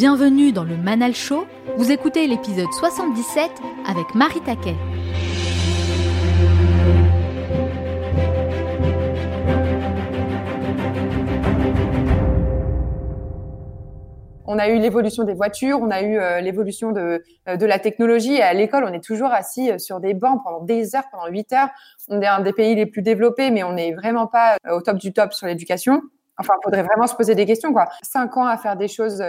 Bienvenue dans le Manal Show. Vous écoutez l'épisode 77 avec Marie Taquet. On a eu l'évolution des voitures, on a eu euh, l'évolution de, euh, de la technologie. À l'école, on est toujours assis euh, sur des bancs pendant des heures, pendant huit heures. On est un des pays les plus développés, mais on n'est vraiment pas au top du top sur l'éducation. Enfin, il faudrait vraiment se poser des questions, quoi. Cinq ans à faire des choses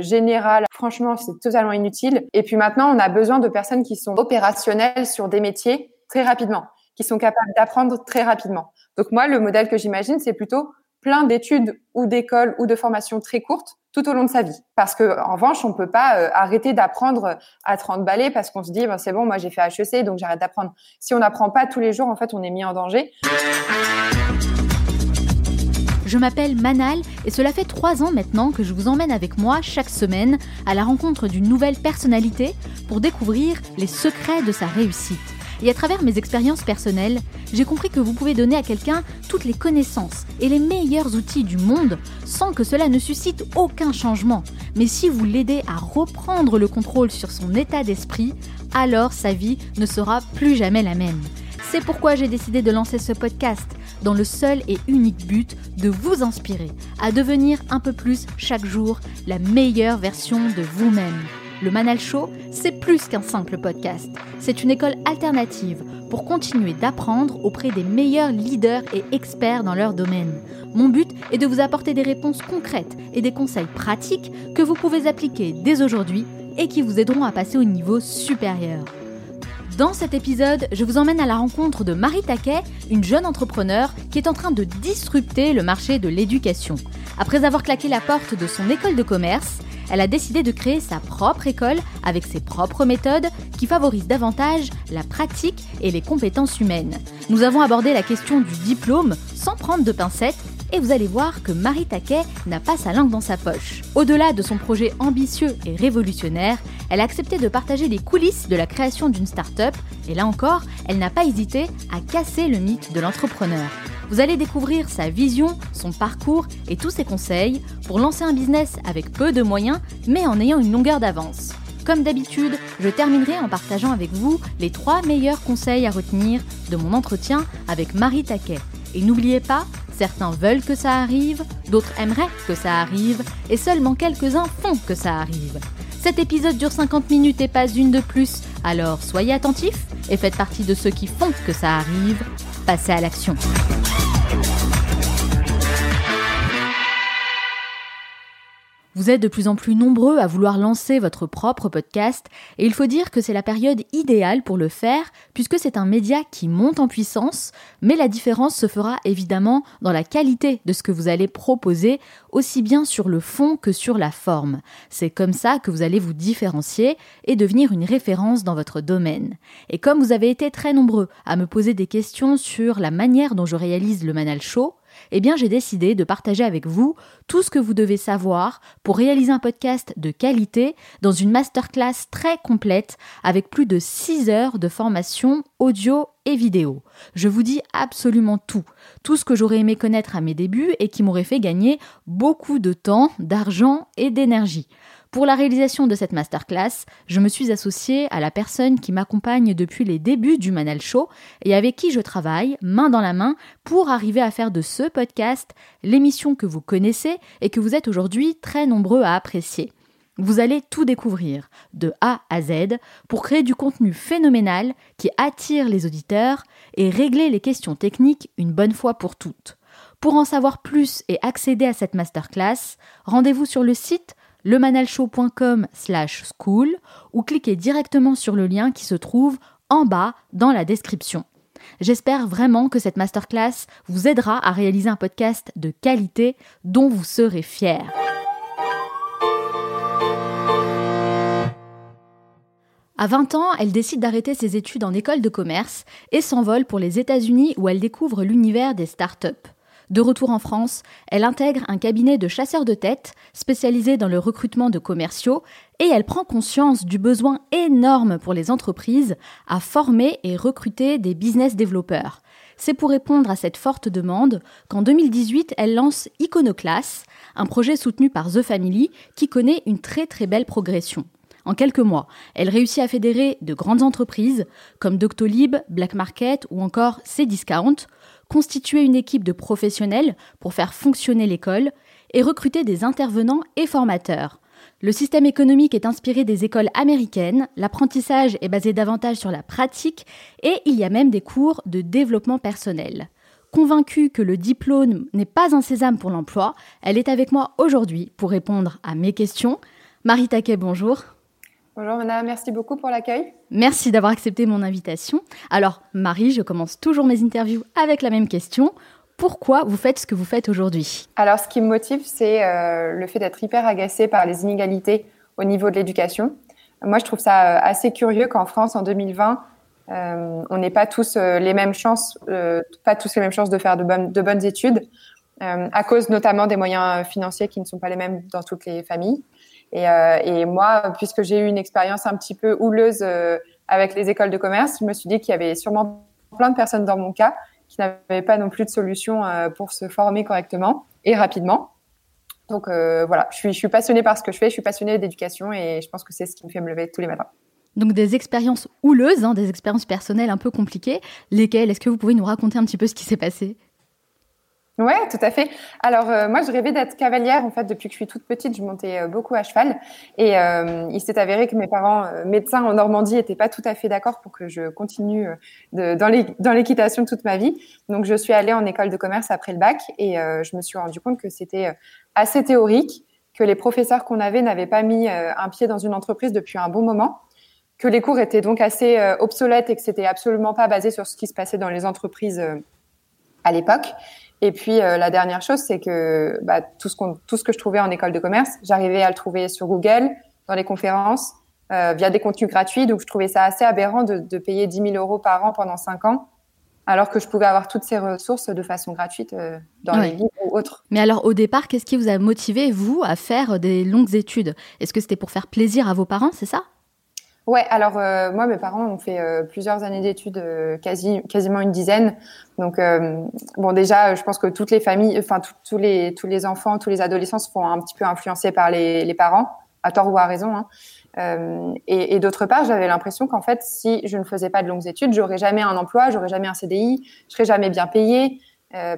générales, franchement, c'est totalement inutile. Et puis maintenant, on a besoin de personnes qui sont opérationnelles sur des métiers très rapidement, qui sont capables d'apprendre très rapidement. Donc moi, le modèle que j'imagine, c'est plutôt plein d'études ou d'écoles ou de formations très courtes tout au long de sa vie. Parce que en revanche, on peut pas euh, arrêter d'apprendre à 30 balais parce qu'on se dit ben, c'est bon, moi j'ai fait HEC donc j'arrête d'apprendre. Si on n'apprend pas tous les jours, en fait, on est mis en danger. Je m'appelle Manal et cela fait trois ans maintenant que je vous emmène avec moi chaque semaine à la rencontre d'une nouvelle personnalité pour découvrir les secrets de sa réussite. Et à travers mes expériences personnelles, j'ai compris que vous pouvez donner à quelqu'un toutes les connaissances et les meilleurs outils du monde sans que cela ne suscite aucun changement. Mais si vous l'aidez à reprendre le contrôle sur son état d'esprit, alors sa vie ne sera plus jamais la même. C'est pourquoi j'ai décidé de lancer ce podcast dans le seul et unique but de vous inspirer à devenir un peu plus chaque jour la meilleure version de vous-même. Le Manal Show, c'est plus qu'un simple podcast. C'est une école alternative pour continuer d'apprendre auprès des meilleurs leaders et experts dans leur domaine. Mon but est de vous apporter des réponses concrètes et des conseils pratiques que vous pouvez appliquer dès aujourd'hui et qui vous aideront à passer au niveau supérieur. Dans cet épisode, je vous emmène à la rencontre de Marie Taquet, une jeune entrepreneur qui est en train de disrupter le marché de l'éducation. Après avoir claqué la porte de son école de commerce, elle a décidé de créer sa propre école avec ses propres méthodes qui favorisent davantage la pratique et les compétences humaines. Nous avons abordé la question du diplôme sans prendre de pincettes et vous allez voir que Marie Taquet n'a pas sa langue dans sa poche. Au-delà de son projet ambitieux et révolutionnaire, elle a accepté de partager les coulisses de la création d'une start-up et là encore, elle n'a pas hésité à casser le mythe de l'entrepreneur. Vous allez découvrir sa vision, son parcours et tous ses conseils pour lancer un business avec peu de moyens mais en ayant une longueur d'avance. Comme d'habitude, je terminerai en partageant avec vous les trois meilleurs conseils à retenir de mon entretien avec Marie Taquet. Et n'oubliez pas, certains veulent que ça arrive, d'autres aimeraient que ça arrive, et seulement quelques-uns font que ça arrive. Cet épisode dure 50 minutes et pas une de plus, alors soyez attentifs et faites partie de ceux qui font que ça arrive. Passez à l'action. Vous êtes de plus en plus nombreux à vouloir lancer votre propre podcast et il faut dire que c'est la période idéale pour le faire puisque c'est un média qui monte en puissance, mais la différence se fera évidemment dans la qualité de ce que vous allez proposer, aussi bien sur le fond que sur la forme. C'est comme ça que vous allez vous différencier et devenir une référence dans votre domaine. Et comme vous avez été très nombreux à me poser des questions sur la manière dont je réalise le Manal Show, eh bien j'ai décidé de partager avec vous tout ce que vous devez savoir pour réaliser un podcast de qualité dans une masterclass très complète avec plus de 6 heures de formation audio et vidéo. Je vous dis absolument tout, tout ce que j'aurais aimé connaître à mes débuts et qui m'aurait fait gagner beaucoup de temps, d'argent et d'énergie. Pour la réalisation de cette masterclass, je me suis associée à la personne qui m'accompagne depuis les débuts du Manal Show et avec qui je travaille main dans la main pour arriver à faire de ce podcast l'émission que vous connaissez et que vous êtes aujourd'hui très nombreux à apprécier. Vous allez tout découvrir, de A à Z, pour créer du contenu phénoménal qui attire les auditeurs et régler les questions techniques une bonne fois pour toutes. Pour en savoir plus et accéder à cette masterclass, rendez-vous sur le site lemanalshow.com slash school ou cliquez directement sur le lien qui se trouve en bas dans la description. J'espère vraiment que cette masterclass vous aidera à réaliser un podcast de qualité dont vous serez fiers. À 20 ans, elle décide d'arrêter ses études en école de commerce et s'envole pour les États-Unis où elle découvre l'univers des startups. De retour en France, elle intègre un cabinet de chasseurs de tête spécialisé dans le recrutement de commerciaux et elle prend conscience du besoin énorme pour les entreprises à former et recruter des business développeurs. c'est pour répondre à cette forte demande qu'en 2018, elle lance Iconoclass, un projet soutenu par The Family qui connaît une très très belle progression. En quelques mois, elle réussit à fédérer de grandes entreprises comme Doctolib, Black Market ou encore Cdiscount, constituer une équipe de professionnels pour faire fonctionner l'école et recruter des intervenants et formateurs. Le système économique est inspiré des écoles américaines, l'apprentissage est basé davantage sur la pratique et il y a même des cours de développement personnel. Convaincue que le diplôme n'est pas un sésame pour l'emploi, elle est avec moi aujourd'hui pour répondre à mes questions. Marie Taquet, bonjour. Bonjour Mona, merci beaucoup pour l'accueil. Merci d'avoir accepté mon invitation. Alors Marie, je commence toujours mes interviews avec la même question. Pourquoi vous faites ce que vous faites aujourd'hui? Alors ce qui me motive, c'est euh, le fait d'être hyper agacée par les inégalités au niveau de l'éducation. Moi, je trouve ça euh, assez curieux qu'en France, en 2020, euh, on n'ait pas tous les mêmes chances, pas tous les mêmes chances de faire de bonnes, de bonnes études, à cause notamment des moyens financiers qui ne sont pas les mêmes dans toutes les familles. Et, euh, et moi, puisque j'ai eu une expérience un petit peu houleuse euh, avec les écoles de commerce, je me suis dit qu'il y avait sûrement plein de personnes dans mon cas qui n'avaient pas non plus de solution euh, pour se former correctement et rapidement. Donc voilà, je suis, je suis passionnée par ce que je fais, je suis passionnée d'éducation et je pense que c'est ce qui me fait me lever tous les matins. Donc des expériences houleuses, hein, des expériences personnelles un peu compliquées. Lesquelles? Est-ce que vous pouvez nous raconter un petit peu ce qui s'est passé? Ouais, tout à fait. Alors euh, moi, je rêvais d'être cavalière en fait depuis que je suis toute petite. Je montais euh, beaucoup à cheval et euh, il s'est avéré que mes parents médecins en Normandie étaient pas tout à fait d'accord pour que je continue de, dans l'équitation toute ma vie. Donc je suis allée en école de commerce après le bac et je me suis rendu compte que c'était assez théorique, que les professeurs qu'on avait n'avaient pas mis un pied dans une entreprise depuis un bon moment, que les cours étaient donc assez obsolètes et que c'était absolument pas basé sur ce qui se passait dans les entreprises à l'époque et puis euh, la dernière chose, c'est que bah, tout, ce tout ce que je trouvais en école de commerce, j'arrivais à le trouver sur Google, dans les conférences, euh, via des contenus gratuits. Donc je trouvais ça assez aberrant de, de payer 10 000 euros par an pendant 5 ans, alors que je pouvais avoir toutes ces ressources de façon gratuite euh, dans les livres ou autres. Mais alors au départ, qu'est-ce qui vous a motivé, vous, à faire des longues études? Est-ce que c'était pour faire plaisir à vos parents, c'est ça? Ouais, alors euh, moi, mes parents ont fait euh, plusieurs années d'études, euh, quasi, quasiment une dizaine. Donc, bon, déjà, je pense que toutes les familles, enfin, tous les, tous les enfants, tous les adolescents se font un petit peu influencer par les, les parents, à tort ou à raison. Hein. et, d'autre part, j'avais l'impression qu'en fait, si je ne faisais pas de longues études, j'aurais jamais un emploi, j'aurais jamais un CDI, je serais jamais bien payée,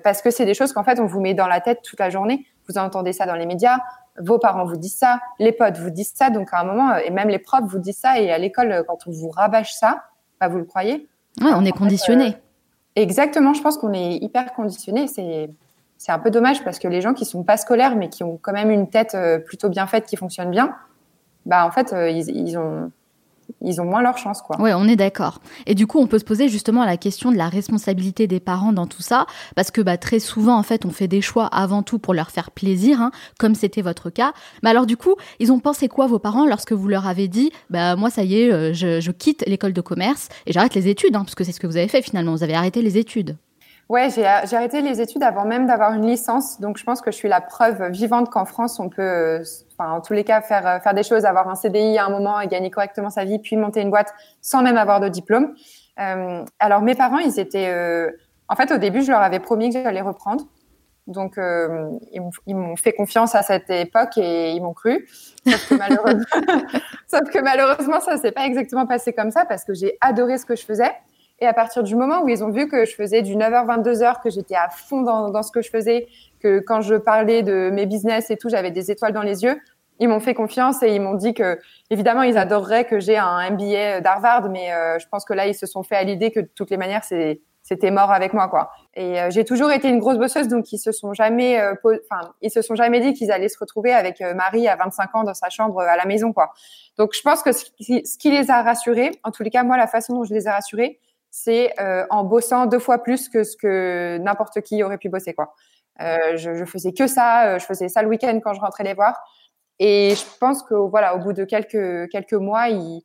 parce que c'est des choses qu'en fait, on vous met dans la tête toute la journée. Vous entendez ça dans les médias, vos parents vous disent ça, les potes vous disent ça, donc à un moment, et même les profs vous disent ça, et à l'école, quand on vous rabâche ça, bah, vous le croyez? Ouais, on est conditionné. Euh, exactement, je pense qu'on est hyper conditionné. C'est c'est un peu dommage parce que les gens qui sont pas scolaires mais qui ont quand même une tête euh, plutôt bien faite qui fonctionne bien, bah en fait euh, ils, ils ont ils ont moins leur chance, quoi. Oui, on est d'accord. Et du coup, on peut se poser justement la question de la responsabilité des parents dans tout ça, parce que bah, très souvent, en fait, on fait des choix avant tout pour leur faire plaisir, hein, comme c'était votre cas. Mais alors, du coup, ils ont pensé quoi, vos parents, lorsque vous leur avez dit, bah, moi, ça y est, euh, je, quitte l'école de commerce et j'arrête les études, hein, parce que c'est ce que vous avez fait finalement, vous avez arrêté les études. Ouais, j'ai arrêté les études avant même d'avoir une licence, donc je pense que je suis la preuve vivante qu'en France, on peut, euh, en tous les cas, faire euh, faire des choses, avoir un CDI à un moment et gagner correctement sa vie, puis monter une boîte sans même avoir de diplôme. Euh, alors mes parents, ils étaient, euh, en fait, au début, je leur avais promis que j'allais reprendre, donc euh, ils m'ont fait confiance à cette époque et ils m'ont cru. Sauf que malheureusement, sauf que malheureusement, ça s'est pas exactement passé comme ça parce que j'ai adoré ce que je faisais. Et à partir du moment où ils ont vu que je faisais du 9h, 22h, que j'étais à fond dans, dans, ce que je faisais, que quand je parlais de mes business et tout, j'avais des étoiles dans les yeux, ils m'ont fait confiance et ils m'ont dit que, évidemment, ils adoreraient que j'ai un MBA d'Harvard, mais euh, je pense que là, ils se sont fait à l'idée que de toutes les manières, c'est c'était mort avec moi quoi. Et euh, j'ai toujours été une grosse bosseuse donc ils se sont jamais euh, enfin ils se sont jamais dit qu'ils allaient se retrouver avec Marie à 25 ans dans sa chambre à la maison quoi. Donc je pense que ce qui, ce qui les a rassurés, en tous les cas moi la façon dont je les ai rassurés, c'est euh, en bossant deux fois plus que ce que n'importe qui aurait pu bosser quoi. Euh, je, faisais que ça, euh, je faisais ça le week-end quand je rentrais les voir. Et je pense que voilà, au bout de quelques quelques mois, ils,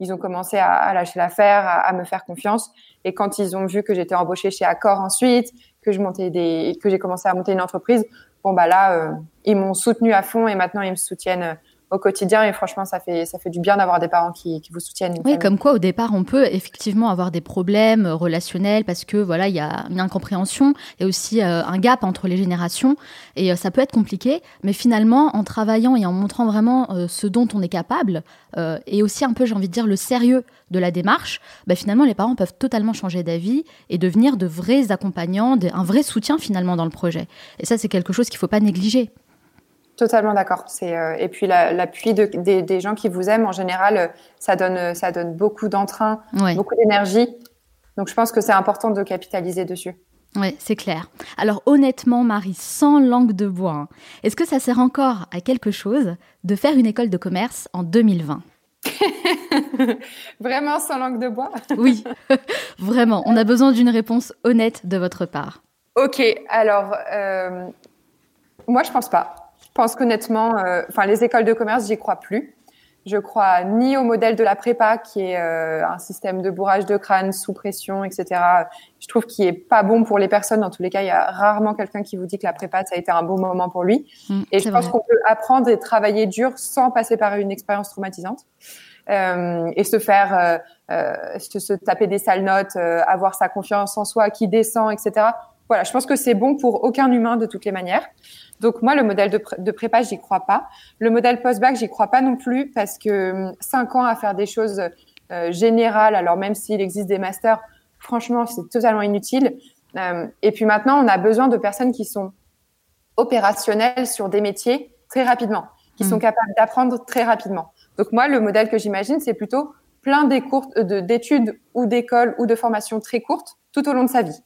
ils ont commencé à, lâcher l'affaire, à, me faire confiance. Et quand ils ont vu que j'étais embauchée chez Accor ensuite, que je montais des, que j'ai commencé à monter une entreprise, bon bah là, ils m'ont soutenu à fond et maintenant ils me soutiennent au quotidien. Et franchement, ça fait, ça fait du bien d'avoir des parents qui, qui vous soutiennent. Oui, comme quoi au départ, on peut effectivement avoir des problèmes relationnels parce que voilà, il y a une incompréhension et aussi euh, un gap entre les générations et euh, ça peut être compliqué. Mais finalement, en travaillant et en montrant vraiment euh, ce dont on est capable et aussi un peu, j'ai envie de dire, le sérieux de la démarche, bah, finalement, les parents peuvent totalement changer d'avis et devenir de vrais accompagnants, un vrai soutien finalement dans le projet. Et ça, c'est quelque chose qu'il ne faut pas négliger. Totalement d'accord. C'est euh, et puis l'appui de, des, gens qui vous aiment en général, euh, ça donne euh, ça donne beaucoup d'entrain, beaucoup d'énergie. Donc je pense que c'est important de capitaliser dessus. Oui, c'est clair. Alors honnêtement, Marie, sans langue de bois, hein, est-ce que ça sert encore à quelque chose de faire une école de commerce en 2020 Vraiment sans langue de bois? Oui, vraiment. On a besoin d'une réponse honnête de votre part. Ok, alors moi je pense pas. Je pense qu'honnêtement, euh, enfin les écoles de commerce, j'y crois plus. Je crois ni au modèle de la prépa, qui est euh, un système de bourrage de crâne sous pression, etc. Je trouve qu'il est pas bon pour les personnes. Dans tous les cas, il y a rarement quelqu'un qui vous dit que la prépa, ça a été un bon moment pour lui. Mmh, et je pense qu'on peut apprendre et travailler dur sans passer par une expérience traumatisante. Euh, et se faire euh, se taper des sales notes, avoir sa confiance en soi qui descend, etc. Voilà, je pense que c'est bon pour aucun humain de toutes les manières. Donc moi, le modèle de, de prépa, j'y crois pas. Le modèle post-bac, j'y crois pas non plus parce que hum, cinq ans à faire des choses euh, générales, alors même s'il existe des masters, franchement, c'est totalement inutile. Euh, et puis maintenant, on a besoin de personnes qui sont opérationnelles sur des métiers très rapidement, qui sont mmh. capables d'apprendre très rapidement. Donc moi, le modèle que j'imagine, c'est plutôt plein d'études ou d'écoles ou de formations très courtes tout au long de sa vie.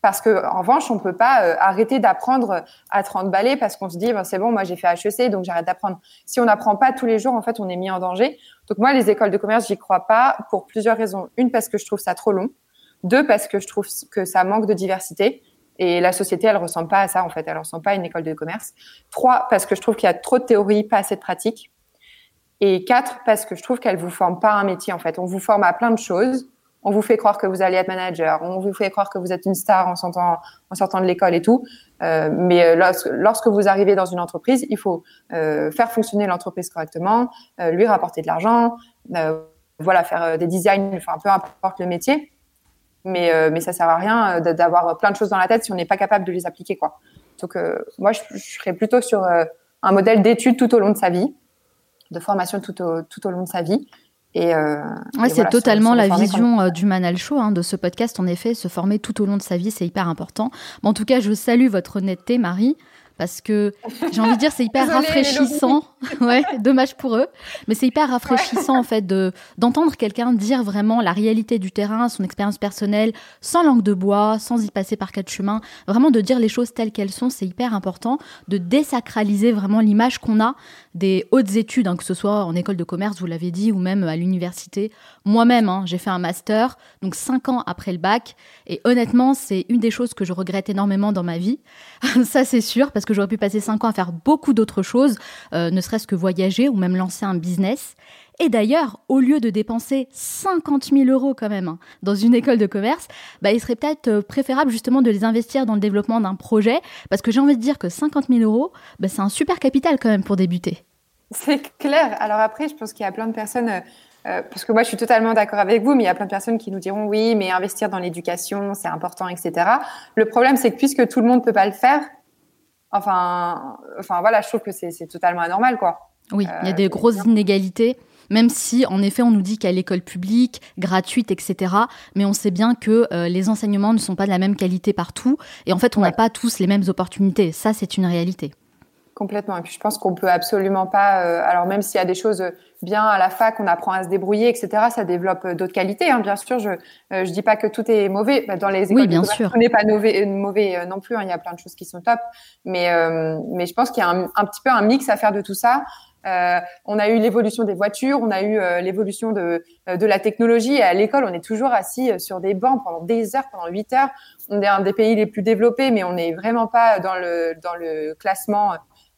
Parce que en revanche, on peut pas euh, arrêter d'apprendre à 30 balais parce qu'on se dit ben, c'est bon, moi j'ai fait HEC donc j'arrête d'apprendre. Si on n'apprend pas tous les jours, en fait, on est mis en danger. Donc moi, les écoles de commerce, j'y crois pas pour plusieurs raisons. Une parce que je trouve ça trop long. Deux parce que je trouve que ça manque de diversité. Et la société, elle ressemble pas à ça en fait. Elle ressemble pas à une école de commerce. Trois parce que je trouve qu'il y a trop de théorie, pas assez de pratique. Et quatre parce que je trouve qu'elle vous forme pas un métier en fait. On vous forme à plein de choses on vous fait croire que vous allez être manager, on vous fait croire que vous êtes une star en sortant, en sortant de l'école et tout. Euh, mais euh, lorsque, lorsque, vous arrivez dans une entreprise, il faut euh, faire fonctionner l'entreprise correctement, lui rapporter de l'argent, voilà, faire des designs, enfin peu importe le métier. Mais, mais ça sert à rien d'avoir plein de choses dans la tête si on n'est pas capable de les appliquer, quoi. Donc moi, je, je, serais plutôt sur un modèle d'études tout au long de sa vie, de formation tout au, tout au long de sa vie. Et, euh, c'est totalement la vision euh, du Manal Show, hein, de ce podcast. En effet, se former tout au long de sa vie, c'est hyper important. en tout cas, je salue votre honnêteté, Marie parce que j'ai envie de dire c'est hyper rafraîchissant. ouais, dommage pour eux, mais c'est hyper rafraîchissant en fait de d'entendre quelqu'un dire vraiment la réalité du terrain, son expérience personnelle, sans langue de bois, sans y passer par quatre chemins, vraiment de dire les choses telles qu'elles sont, c'est hyper important de désacraliser vraiment l'image qu'on a des hautes études, hein, que ce soit en école de commerce, vous l'avez dit, ou même à l'université. Moi-même, hein, j'ai fait un master, donc cinq ans après le bac, et honnêtement, c'est une des choses que je regrette énormément dans ma vie. Ça, c'est sûr, parce que j'aurais pu passer cinq ans à faire beaucoup d'autres choses, euh, ne serait-ce que voyager ou même lancer un business. Et d'ailleurs, au lieu de dépenser 50 000 euros quand même hein, dans une école de commerce, bah, il serait peut-être euh, préférable justement de les investir dans le développement d'un projet, parce que j'ai envie de dire que 50 000 euros, bah, c'est un super capital quand même pour débuter. C'est clair. Alors après, je pense qu'il y a plein de personnes, euh, euh, parce que moi je suis totalement d'accord avec vous, mais il y a plein de personnes qui nous diront oui, mais investir dans l'éducation, c'est important, etc. Le problème, c'est que puisque tout le monde peut pas le faire, enfin, enfin voilà, je trouve que c'est totalement anormal, quoi. Oui, il y a des grosses inégalités même si en effet on nous dit qu'à l'école publique, gratuite, etc. Mais on sait bien que euh, les enseignements ne sont pas de la même qualité partout et en fait on n'a pas tous les mêmes opportunités. Ça c'est une réalité. Complètement. Et puis je pense qu'on peut absolument pas. Euh, alors même s'il y a des choses bien à la fac, on apprend à se débrouiller, etc. Ça développe euh, d'autres qualités. Hein. Bien sûr, je je dis pas que tout est mauvais. Bah, dans les écoles, oui, bien sûr. On n'est pas mauvais, mauvais non plus. Hein. Il y a plein de choses qui sont top. Mais mais je pense qu'il y a un, un, petit peu un mix à faire de tout ça. Euh, on a eu l'évolution des voitures, on a eu euh, l'évolution de, euh, de la technologie. Et à l'école, on est toujours assis sur des bancs pendant des heures, pendant huit heures. On est un des pays les plus développés, mais on n'est vraiment pas dans le, dans le classement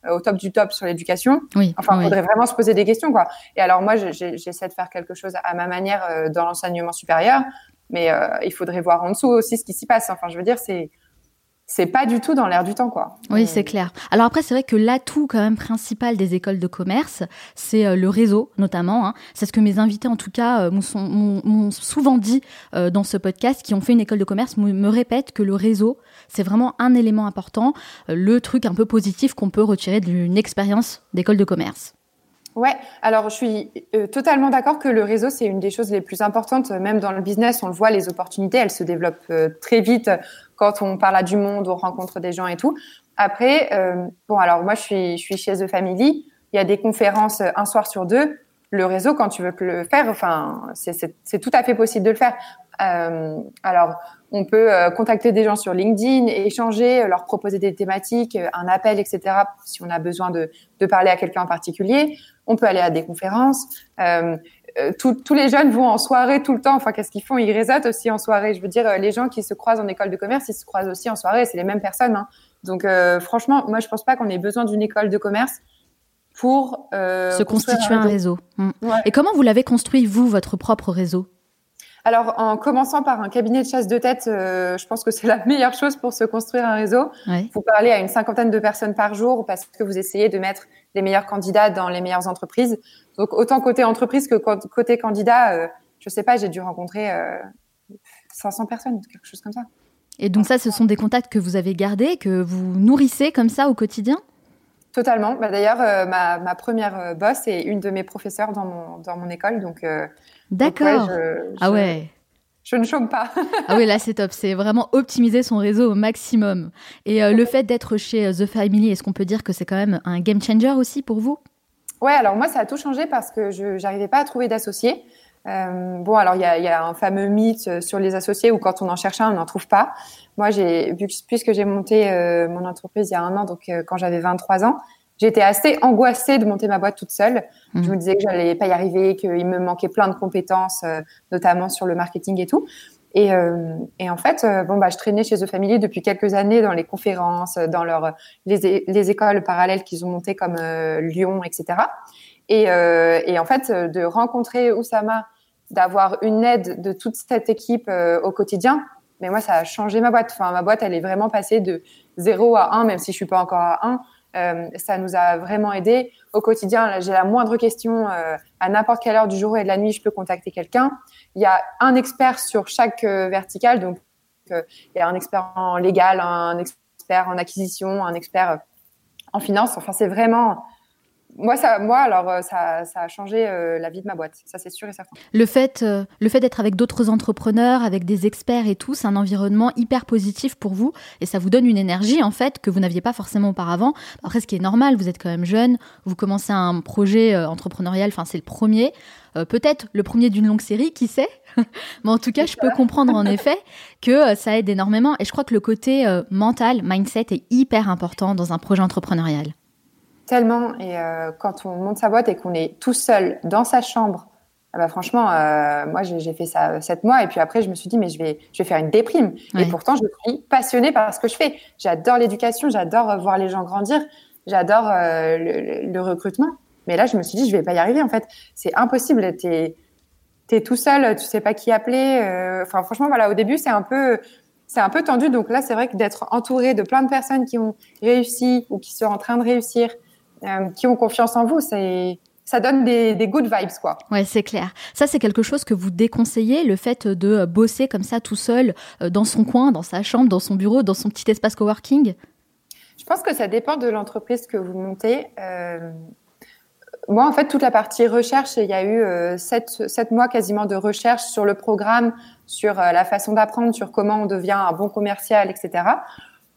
au top du top sur l'éducation. Oui, enfin, il faudrait vraiment se poser des questions, quoi. Et alors moi, j'essaie de faire quelque chose à ma manière dans l'enseignement supérieur, mais il faudrait voir en dessous aussi ce qui s'y passe. Enfin, je veux dire, c'est c'est pas du tout dans l'air du temps, quoi. Oui, c'est clair. Alors après, c'est vrai que l'atout quand même principal des écoles de commerce, c'est euh, le réseau, notamment. Hein. C'est ce que mes invités, en tout cas, euh, m'ont souvent dit euh, dans ce podcast, qui ont fait une école de commerce, me répètent que le réseau, c'est vraiment un élément important, le truc un peu positif qu'on peut retirer d'une expérience d'école de commerce. Ouais, alors je suis totalement d'accord que le réseau, c'est une des choses les plus importantes, même dans le business, on le voit, les opportunités, elles se développent très vite quand on parle à du monde, on rencontre des gens et tout. Après, euh, bon, alors moi, je suis, je suis chez The Family. Il y a des conférences un soir sur deux. Le réseau, quand tu veux le faire, enfin, c'est tout à fait possible de le faire. Euh, alors, on peut euh, contacter des gens sur LinkedIn, échanger, leur proposer des thématiques, un appel, etc. Si on a besoin de, de parler à quelqu'un en particulier. On peut aller à des conférences. Euh, euh, tous les jeunes vont en soirée tout le temps. Enfin, qu'est-ce qu'ils font? Ils réseautent aussi en soirée. Je veux dire, euh, les gens qui se croisent en école de commerce, ils se croisent aussi en soirée. C'est les mêmes personnes. Hein. Donc, euh, franchement, moi, je pense pas qu'on ait besoin d'une école de commerce pour se constituer un réseau. Mm. Et comment vous l'avez construit vous, votre propre réseau? Alors, en commençant par un cabinet de chasse de tête, je pense que c'est la meilleure chose pour se construire un réseau. Vous parlez à une cinquantaine de personnes par jour parce que vous essayez de mettre les meilleurs candidats dans les meilleures entreprises. Donc autant côté entreprise que côté candidat, euh, je sais pas, j'ai dû rencontrer 500 euh, personnes, quelque chose comme ça. Et donc ça, ce sont des contacts que vous avez gardés, que vous nourrissez comme ça au quotidien? Totalement. Bah, D'ailleurs, euh, ma, première boss est une de mes professeurs dans mon, dans mon école. Donc, D'accord. ah ouais. Je ne chôme pas. ah oui, là c'est top. C'est vraiment optimiser son réseau au maximum. Et le fait d'être chez The Family, est-ce qu'on peut dire que c'est quand même un game changer aussi pour vous? Ouais, alors moi, ça a tout changé parce que je n'arrivais pas à trouver d'associés. Euh, bon, alors il y a, y a, un fameux mythe euh, sur les associés où quand on en cherche un, on n'en trouve pas. Moi, j'ai puisque j'ai monté euh, mon entreprise il y a un an, donc euh, quand j'avais 23 ans, j'étais assez angoissée de monter ma boîte toute seule. Mmh. Je me disais que j'allais pas y arriver, qu'il me manquait plein de compétences, notamment sur le marketing et tout. Et, euh, et, en fait, euh, bon, bah, je traînais chez The Family depuis quelques années dans les conférences, dans leur, les, les écoles parallèles qu'ils ont montées comme euh, Lyon, etc. Et, et, en fait, de rencontrer Oussama, d'avoir une aide de toute cette équipe au quotidien, mais moi, ça a changé ma boîte. Enfin, ma boîte, elle est vraiment passée de 0 à 1, même si je suis pas encore à 1. Euh, ça nous a vraiment aidé au quotidien. J'ai la moindre question euh, à n'importe quelle heure du jour et de la nuit, je peux contacter quelqu'un. Il y a un expert sur chaque euh, verticale, donc il y a un expert en légal, un expert en acquisition, un expert en finance. Enfin, c'est vraiment moi, ça, moi, alors, euh, ça, ça a changé euh, la vie de ma boîte. Ça, c'est sûr et certain. Le fait, euh, le fait d'être avec d'autres entrepreneurs, avec des experts et tout, c'est un environnement hyper positif pour vous et ça vous donne une énergie, en fait, que vous n'aviez pas forcément auparavant. Après, ce qui est normal, vous êtes quand même jeune, vous commencez un projet entrepreneurial, enfin, c'est le premier. Peut-être le premier d'une longue série, qui sait? Mais en tout cas, je peux comprendre en effet que ça aide énormément. Et je crois que le côté mental, mindset, est hyper important dans un projet entrepreneurial tellement. Et euh, quand on monte sa boîte et qu'on est tout seul dans sa chambre, ah bah franchement, euh, moi j'ai fait ça sept mois et puis après je me suis dit mais je vais je vais faire une déprime. Et pourtant je suis passionnée par ce que je fais. J'adore l'éducation, j'adore voir les gens grandir, j'adore euh, le, le, recrutement. Mais là je me suis dit je vais pas y arriver en fait. C'est impossible. T'es es tout seul, tu sais pas qui appeler. Enfin franchement voilà au début c'est un peu c'est un peu tendu. Donc là, c'est vrai que d'être entouré de plein de personnes qui ont réussi ou qui sont en train de réussir, euh, qui ont confiance en vous. C'est ça donne des, des, good vibes, quoi. Ouais, c'est clair. Ça, c'est quelque chose que vous déconseillez, le fait de bosser comme ça tout seul, euh, dans son coin, dans sa chambre, dans son bureau, dans son petit espace coworking? Je pense que ça dépend de l'entreprise que vous montez. Euh, moi, en fait, toute la partie recherche, il y a eu euh, sept, sept, mois quasiment de recherche sur le programme, sur la façon d'apprendre, sur comment on devient un bon commercial, etc.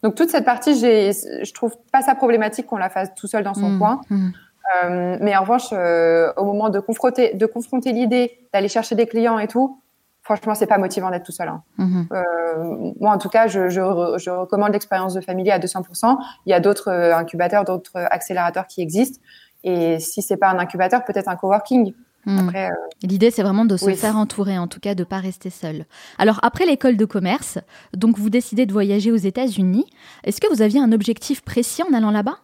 Donc toute cette partie, je trouve pas ça problématique qu'on la fasse tout seul dans son mmh, coin. Mmh. Euh, mais en revanche, euh, au moment de confronter, de confronter l'idée d'aller chercher des clients et tout, franchement, c'est pas motivant d'être tout seul. Hein. Mmh. Euh, moi, en tout cas, je, je, je recommande l'expérience de famille à 200%. Il y a d'autres incubateurs, d'autres accélérateurs qui existent. Et si c'est pas un incubateur, peut-être un coworking. Hmm. Euh, L'idée, c'est vraiment de se faire entourer, en tout cas, de ne pas rester seul. Alors, après l'école de commerce, donc vous décidez de voyager aux États-Unis. Est-ce que vous aviez un objectif précis en allant là-bas?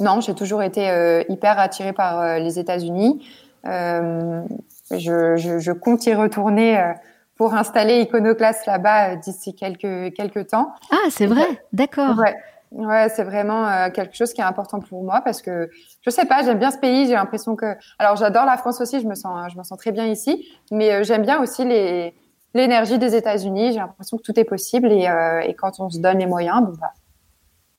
Non, j'ai toujours été euh, hyper attirée par euh, les États-Unis. Je, je, je, compte y retourner pour installer Iconoclast là-bas d'ici quelques quelques temps. Ah, c'est vrai, d'accord. Ouais. Ouais, c'est vraiment quelque chose qui est important pour moi parce que je sais pas, j'aime bien ce pays. J'ai l'impression que, alors j'adore la France aussi, je me sens, je me sens très bien ici, mais j'aime bien aussi les l'énergie des États-Unis. J'ai l'impression que tout est possible et, et, quand on se donne les moyens, bon bah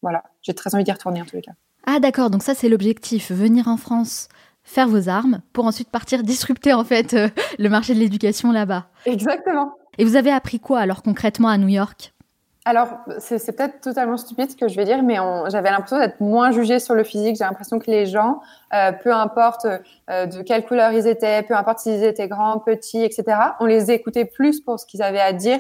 voilà, j'ai très envie d'y retourner en tous les cas. Ah d'accord, donc ça c'est l'objectif, venir en France, faire vos armes, pour ensuite partir disrupter en fait euh, le marché de l'éducation là-bas. Exactement. Et vous avez appris quoi alors concrètement à New York? Alors, c'est peut-être totalement stupide ce que je vais dire, mais j'avais l'impression d'être moins jugée sur le physique. J'ai l'impression que les gens, euh, peu importe euh, de quelle couleur ils étaient, peu importe s'ils étaient grands, petits, etc., on les écoutait plus pour ce qu'ils avaient à dire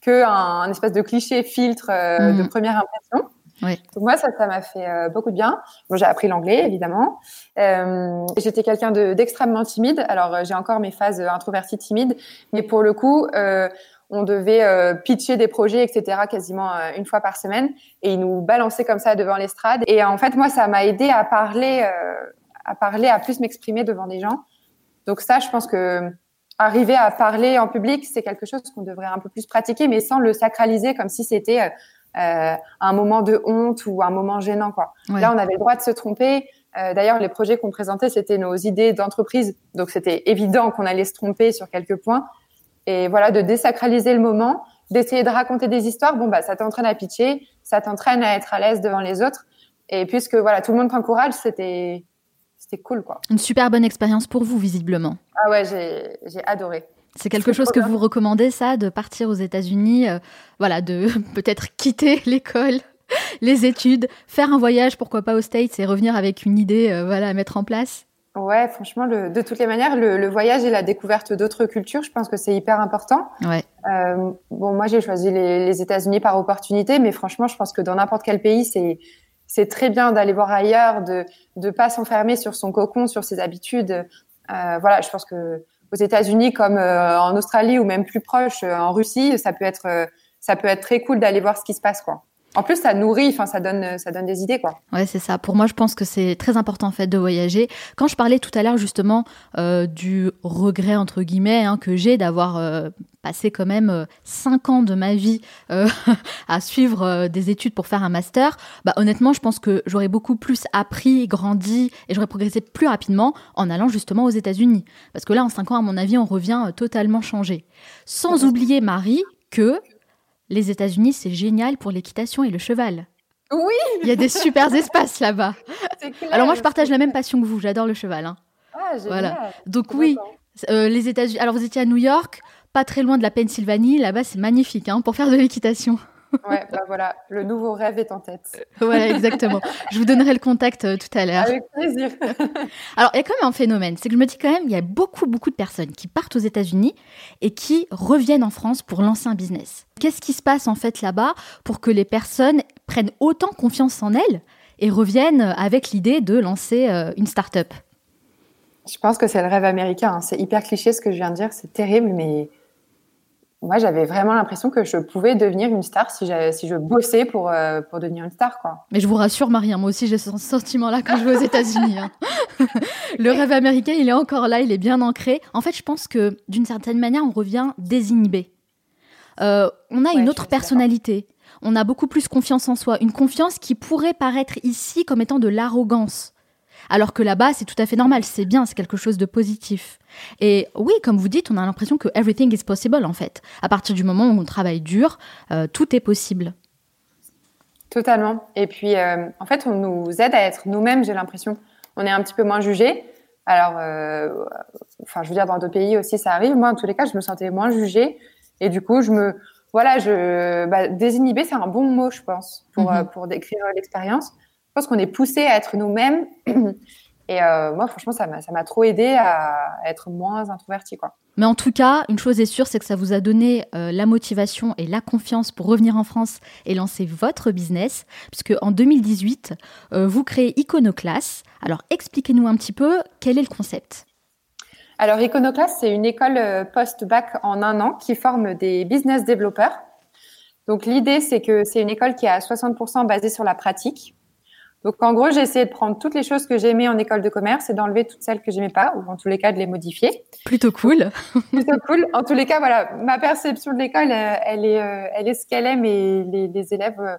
qu'un un espèce de cliché filtre de mmh. première impression. Oui. Donc moi, ça, ça m'a fait euh, beaucoup de bien. Bon, j'ai appris l'anglais, évidemment. Euh, J'étais quelqu'un d'extrêmement timide. Alors, euh, j'ai encore mes phases introverties timides, mais pour le coup, euh, on devait euh, pitcher des projets, etc., quasiment une fois par semaine, et ils nous balançaient comme ça devant l'estrade. Et en fait, moi, ça m'a aidé à parler, à parler, à plus m'exprimer devant des gens. Donc ça, je pense que arriver à parler en public, c'est quelque chose qu'on devrait un peu plus pratiquer, mais sans le sacraliser comme si c'était euh, un moment de honte ou un moment gênant. Quoi. Là, on avait le droit de se tromper. Euh, D'ailleurs, les projets qu'on présentait, c'était nos idées d'entreprise, donc c'était évident qu'on allait se tromper sur quelques points. Et voilà, de désacraliser le moment, d'essayer de raconter des histoires. Bon, bah, ça t'entraîne à pitcher, ça t'entraîne à être à l'aise devant les autres. Et puisque voilà, tout le monde t'encourage, c'était c'était cool, quoi. Une super bonne expérience pour vous, visiblement. Ah ouais, j'ai adoré. C'est quelque chose que vous recommandez, ça, de partir aux États-Unis, euh, voilà, de peut-être quitter l'école, les études, faire un voyage, pourquoi pas aux States, et revenir avec une idée, euh, voilà, à mettre en place? Ouais, franchement, le, de toutes les manières, le, voyage et la découverte d'autres cultures, je pense que c'est hyper important. Ouais. Euh, bon, moi, j'ai choisi les, les États-Unis par opportunité, mais franchement, je pense que dans n'importe quel pays, c'est c'est très bien d'aller voir ailleurs, de de pas s'enfermer sur son cocon, sur ses habitudes. Euh, voilà, je pense que aux États-Unis comme euh, en Australie ou même plus proche en Russie, ça peut être ça peut être très cool d'aller voir ce qui se passe quoi. En plus, ça nourrit, enfin, ça donne, ça donne des idées, quoi. Ouais, c'est ça. Pour moi, je pense que c'est très important en fait de voyager. Quand je parlais tout à l'heure justement euh, du regret entre guillemets hein, que j'ai d'avoir euh, passé quand même euh, cinq ans de ma vie à suivre des études pour faire un master, bah honnêtement, je pense que j'aurais beaucoup plus appris, grandi et j'aurais progressé plus rapidement en allant justement aux États-Unis. Parce que là, en cinq ans, à mon avis, on revient totalement changé. Sans oublier Marie que les États-Unis, c'est génial pour l'équitation et le cheval. Oui. Il y a des super espaces là-bas. Alors moi, je partage la même passion que vous. J'adore le cheval. Hein. Ah, voilà. Donc oui, euh, les États-Unis. Alors vous étiez à New York, pas très loin de la Pennsylvanie. Là-bas, c'est magnifique hein, pour faire de l'équitation. Ouais, bah voilà, le nouveau rêve est en tête. voilà, exactement. Je vous donnerai le contact euh, tout à l'heure. Avec plaisir. Alors, il y a quand même un phénomène, c'est que je me dis quand même, il y a beaucoup, beaucoup de personnes qui partent aux États-Unis et qui reviennent en France pour lancer un business. Qu'est-ce qui se passe en fait là-bas pour que les personnes prennent autant confiance en elles et reviennent avec l'idée de lancer euh, une start-up? Je pense que c'est le rêve américain. Hein. C'est hyper cliché ce que je viens de dire, c'est terrible, mais moi, j'avais vraiment l'impression que je pouvais devenir une star si, si je bossais pour, euh, pour devenir une star. Quoi. Mais je vous rassure, Marie, hein, moi aussi j'ai ce sentiment-là quand je vais aux États-Unis. Hein. le rêve américain, il est encore là, il est bien ancré. En fait, je pense que d'une certaine manière, on revient désinhibé. Euh, on a une autre personnalité. On a beaucoup plus confiance en soi. Une confiance qui pourrait paraître ici comme étant de l'arrogance. Alors que là-bas, c'est tout à fait normal, c'est bien, c'est quelque chose de positif. Et oui, comme vous dites, on a l'impression que everything is possible en fait. À partir du moment où on travaille dur, euh, tout est possible. Totalement. Et puis, euh, en fait, on nous aide à être nous-mêmes, j'ai l'impression. On est un petit peu moins jugé. Alors, euh, enfin, je veux dire, dans d'autres pays aussi, ça arrive. Moi, en tous les cas, je me sentais moins jugée. Et du coup, je me, voilà, je, bah, désinhibé, c'est un bon mot, je pense, pour, mm-hmm. pour décrire l'expérience. Pense qu'on est poussé à être nous-mêmes. Et euh, moi, franchement, ça m'a trop aidé à être moins introverti, quoi. Mais en tout cas, une chose est sûre, c'est que ça vous a donné euh, la motivation et la confiance pour revenir en France et lancer votre business, puisque en 2018, euh, vous créez Iconoclass. Alors, expliquez-nous un petit peu quel est le concept. Alors, Iconoclass, c'est une école post-bac en un an qui forme des business développeurs. Donc, l'idée, c'est que c'est une école qui est à 60% basée sur la pratique. Donc en gros, j'ai essayé de prendre toutes les choses que j'aimais en école de commerce et d'enlever toutes celles que j'aimais pas, ou en tous les cas de les modifier. Plutôt cool. Plutôt cool. En tous les cas, voilà, ma perception de l'école, euh, elle est, euh, elle est ce qu'elle est, mais les, les élèves, euh,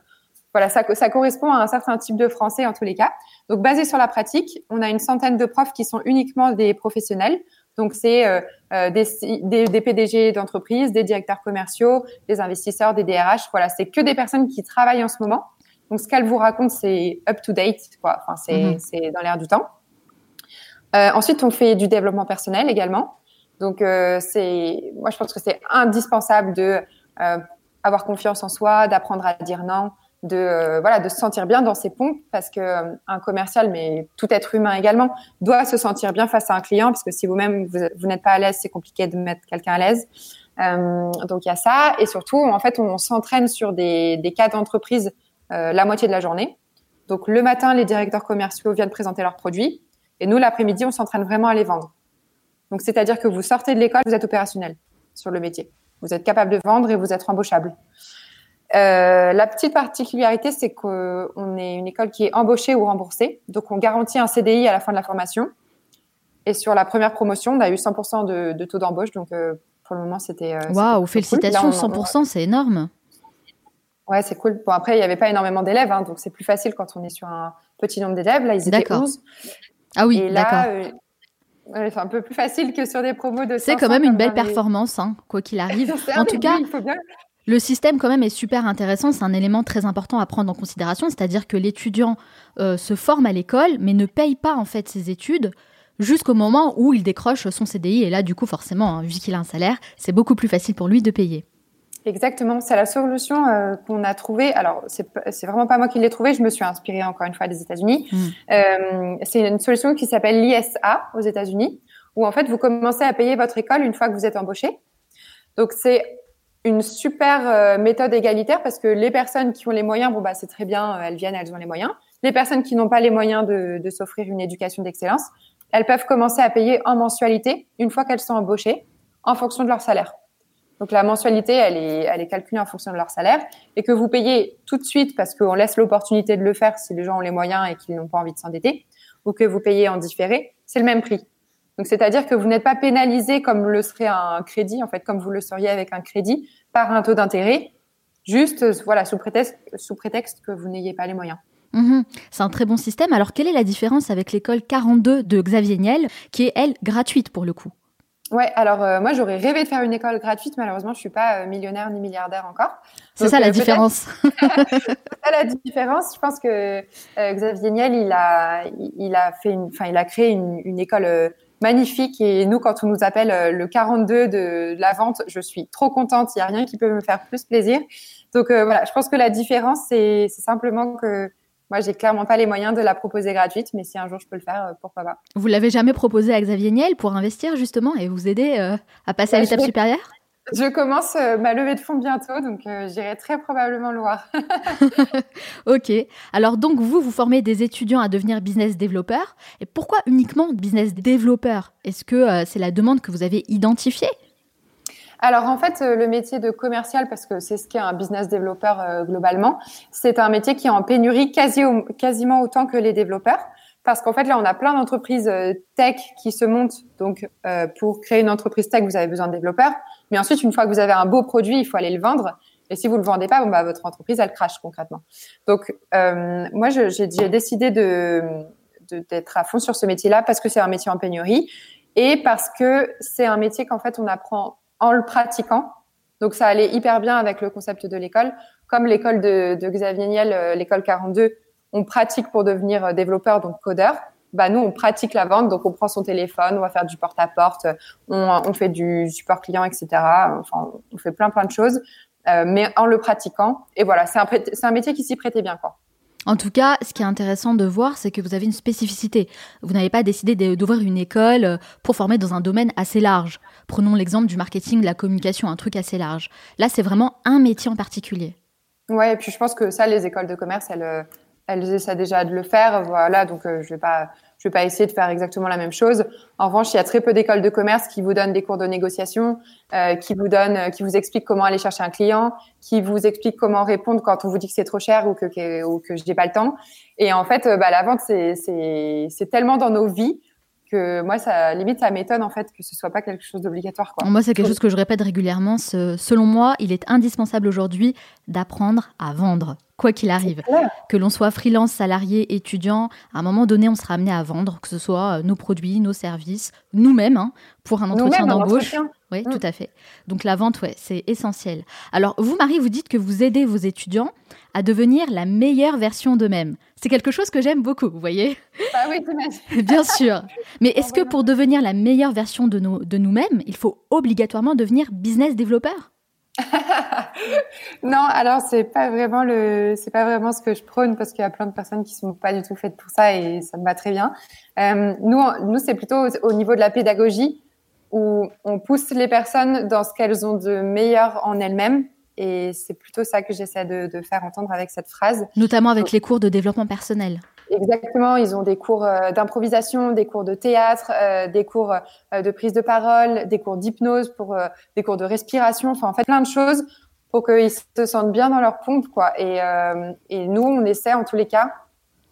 voilà, ça, ça correspond à un certain type de français en tous les cas. Donc basé sur la pratique, on a une centaine de profs qui sont uniquement des professionnels. Donc c'est euh, des, des, des, PDG d'entreprises, des directeurs commerciaux, des investisseurs, des DRH. Voilà, c'est que des personnes qui travaillent en ce moment donc, ce qu'elle vous raconte, c'est up to date, quoi. Enfin, c'est, mhm. dans l'air du temps. Euh, ensuite, on fait du développement personnel également. Donc, euh, c'est, moi, je pense que c'est indispensable de euh, avoir confiance en soi, d'apprendre à dire non, de voilà, de se sentir bien dans ses pompes, parce que un commercial, mais tout être humain également, doit se sentir bien face à un client, parce que si vous-même vous, n'êtes pas à l'aise, c'est compliqué de mettre quelqu'un à l'aise. donc, il y a ça, et surtout, en fait, on s'entraîne sur des, des cas d'entreprise la moitié de la journée. Donc le matin, les directeurs commerciaux viennent présenter leurs produits et nous, l'après-midi, on s'entraîne vraiment à les vendre. Donc c'est-à-dire que vous sortez de l'école, vous êtes opérationnel sur le métier. Vous êtes capable de vendre et vous êtes embauchable. Euh, la petite particularité, c'est qu'on est une école qui est embauchée ou remboursée. Donc, on garantit un CDI à la fin de la formation. Et sur la première promotion, on a eu 100% de, taux d'embauche. Donc, euh, pour le moment, c'était. Waouh, félicitations, 100%, c'est énorme. Ouais, c'est cool. Bon, après, il n'y avait pas énormément d'élèves, hein, donc c'est plus facile quand on est sur un petit nombre d'élèves. Là, ils étaient 11. Ah oui, d'accord. Euh, c'est un peu plus facile que sur des promos de C'est quand même une belle performance, hein, quoi qu'il arrive. en tout cas, le système quand même est super intéressant. C'est un élément très important à prendre en considération, c'est-à-dire que l'étudiant euh, se forme à l'école, mais ne paye pas en fait ses études jusqu'au moment où il décroche son CDI. Et là, du coup, forcément, hein, vu qu'il a un salaire, c'est beaucoup plus facile pour lui de payer. Exactement, c'est la solution euh, qu'on a trouvée. Alors, c'est c'est vraiment pas moi qui l'ai trouvée. Je me suis inspirée encore une fois des États-Unis. Mm. Euh, c'est une solution qui s'appelle l'ISA aux États-Unis, où en fait vous commencez à payer votre école une fois que vous êtes embauché. Donc c'est une super euh, méthode égalitaire parce que les personnes qui ont les moyens, bon bah c'est très bien, elles viennent, elles ont les moyens. Les personnes qui n'ont pas les moyens de, de s'offrir une éducation d'excellence, elles peuvent commencer à payer en mensualité une fois qu'elles sont embauchées, en fonction de leur salaire. Donc la mensualité, elle est, calculée en fonction de leur salaire et que vous payez tout de suite parce qu'on laisse l'opportunité de le faire si les gens ont les moyens et qu'ils n'ont pas envie de s'endetter, ou que vous payez en différé, c'est le même prix. Donc c'est-à-dire que vous n'êtes pas pénalisé comme le serait un crédit, en fait, comme vous le seriez avec un crédit, par un taux d'intérêt, juste voilà sous prétexte, que vous n'ayez pas les moyens. Mhm. c'est un très bon système. Alors, quelle est la différence avec l'école 42 de Xavier Niel, qui est, elle, gratuite pour le coup? Ouais, alors euh, moi j'aurais rêvé de faire une école gratuite, malheureusement je suis pas euh, millionnaire ni milliardaire encore. C'est ça la euh, différence. c'est ça la différence. Je pense que Xavier Niel il a il a fait une, enfin il a créé une, une école magnifique et nous quand on nous appelle le 42 de la vente, je suis trop contente. Il y a rien qui peut me faire plus plaisir. Donc voilà, je pense que la différence c'est simplement que moi, j'ai clairement pas les moyens de la proposer gratuite, mais si un jour je peux le faire, euh, pourquoi pas. Vous l'avez jamais proposé à Xavier Niel pour investir justement et vous aider euh, à passer à bah, l'étape supérieure? Je commence euh, ma levée de fonds bientôt, donc j'irai très probablement le voir. ok. Alors donc vous, vous formez des étudiants à devenir business développeurs. Et pourquoi uniquement business développeur Est-ce que c'est la demande que vous avez identifiée? Alors en fait, euh, le métier de commercial, parce que c'est ce qu'est un business développeur euh, globalement, c'est un métier qui est en pénurie quasi, quasiment autant que les développeurs. Parce qu'en fait, là, on a plein d'entreprises euh, tech qui se montent. Donc, pour créer une entreprise tech, vous avez besoin de développeurs. Mais ensuite, une fois que vous avez un beau produit, il faut aller le vendre. Et si vous le vendez pas, bon, bah, votre entreprise, elle crache concrètement. Donc, moi, j'ai décidé de d'être à fond sur ce métier-là parce que c'est un métier en pénurie et parce que c'est un métier qu'en fait, on apprend en le pratiquant. Donc ça allait hyper bien avec le concept de l'école. Comme l'école de, Xavier Niel, euh, l'école 42, on pratique pour devenir euh, développeur, donc codeur. Bah nous, on pratique la vente, donc on prend son téléphone, on va faire du porte-à-porte, on, fait du support client, etc. Enfin, on fait plein plein de choses, euh, mais en le pratiquant. Et voilà, c'est un, un métier qui s'y prêtait bien, quoi. En tout cas, ce qui est intéressant de voir, c'est que vous avez une spécificité. Vous n'avez pas décidé d'ouvrir une école euh, pour former dans un domaine assez large. Prenons l'exemple du marketing, de la communication, un truc assez large. Là, c'est vraiment un métier en particulier. Ouais, et puis je pense que ça, les écoles de commerce, elles, euh, elles essaient déjà de le faire. Voilà, donc euh, je vais pas, Je vais pas essayer de faire exactement la même chose. En revanche, il y a très peu d'écoles de commerce qui vous donnent des cours de négociation, euh, qui vous donnent, euh, qui vous expliquent comment aller chercher un client, qui vous expliquent comment répondre quand on vous dit que c'est trop cher ou que, que ou que je n'ai pas le temps. Et en fait, euh, bah, la vente, c'est c'est tellement dans nos vies que moi, ça limite, ça m'étonne en fait que ce soit pas quelque chose d'obligatoire. Moi, c'est quelque chose que je répète régulièrement. selon moi, il est indispensable aujourd'hui d'apprendre à vendre quoi qu'il arrive. Que l'on soit freelance, salarié, étudiant, à un moment donné, on sera amené à vendre, que ce soit euh, nos produits, nos services, nous-mêmes, hein, pour un entretien d'embauche. Oui, mm. tout à fait. Donc la vente, ouais, c'est essentiel. Alors, vous, Marie, vous dites que vous aidez vos étudiants à devenir la meilleure version d'eux-mêmes. C'est quelque chose que j'aime beaucoup, vous voyez Bah oui, Bien sûr. Mais est-ce que pour devenir la meilleure version de, nos, de nous-mêmes, il faut obligatoirement devenir business développeur? non, alors c'est pas vraiment le, c'est pas vraiment ce que je prône parce qu'il y a plein de personnes qui sont pas du tout faites pour ça et ça me va très bien. Euh, nous, nous c'est plutôt au, niveau de la pédagogie où on pousse les personnes dans ce qu'elles ont de meilleur en elles-mêmes et c'est plutôt ça que j'essaie de, de, faire entendre avec cette phrase. Notamment avec les cours de développement personnel. Exactement, ils ont des cours euh, d'improvisation, des cours de théâtre, euh, des cours euh, de prise de parole, des cours d'hypnose, pour des cours de respiration, enfin en fait plein de choses pour qu'ils se sentent bien dans leur pompe, quoi. Et, nous, on essaie en tous les cas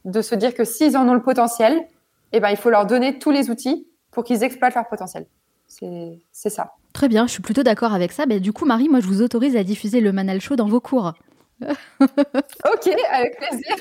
de se dire que s'ils en ont le potentiel, eh ben il faut leur donner tous les outils pour qu'ils exploitent leur potentiel. C'est ça. Très bien, je suis plutôt d'accord avec ça. Ben, du coup, Marie, moi, je vous autorise à diffuser le Manal Show dans vos cours. ok, avec plaisir.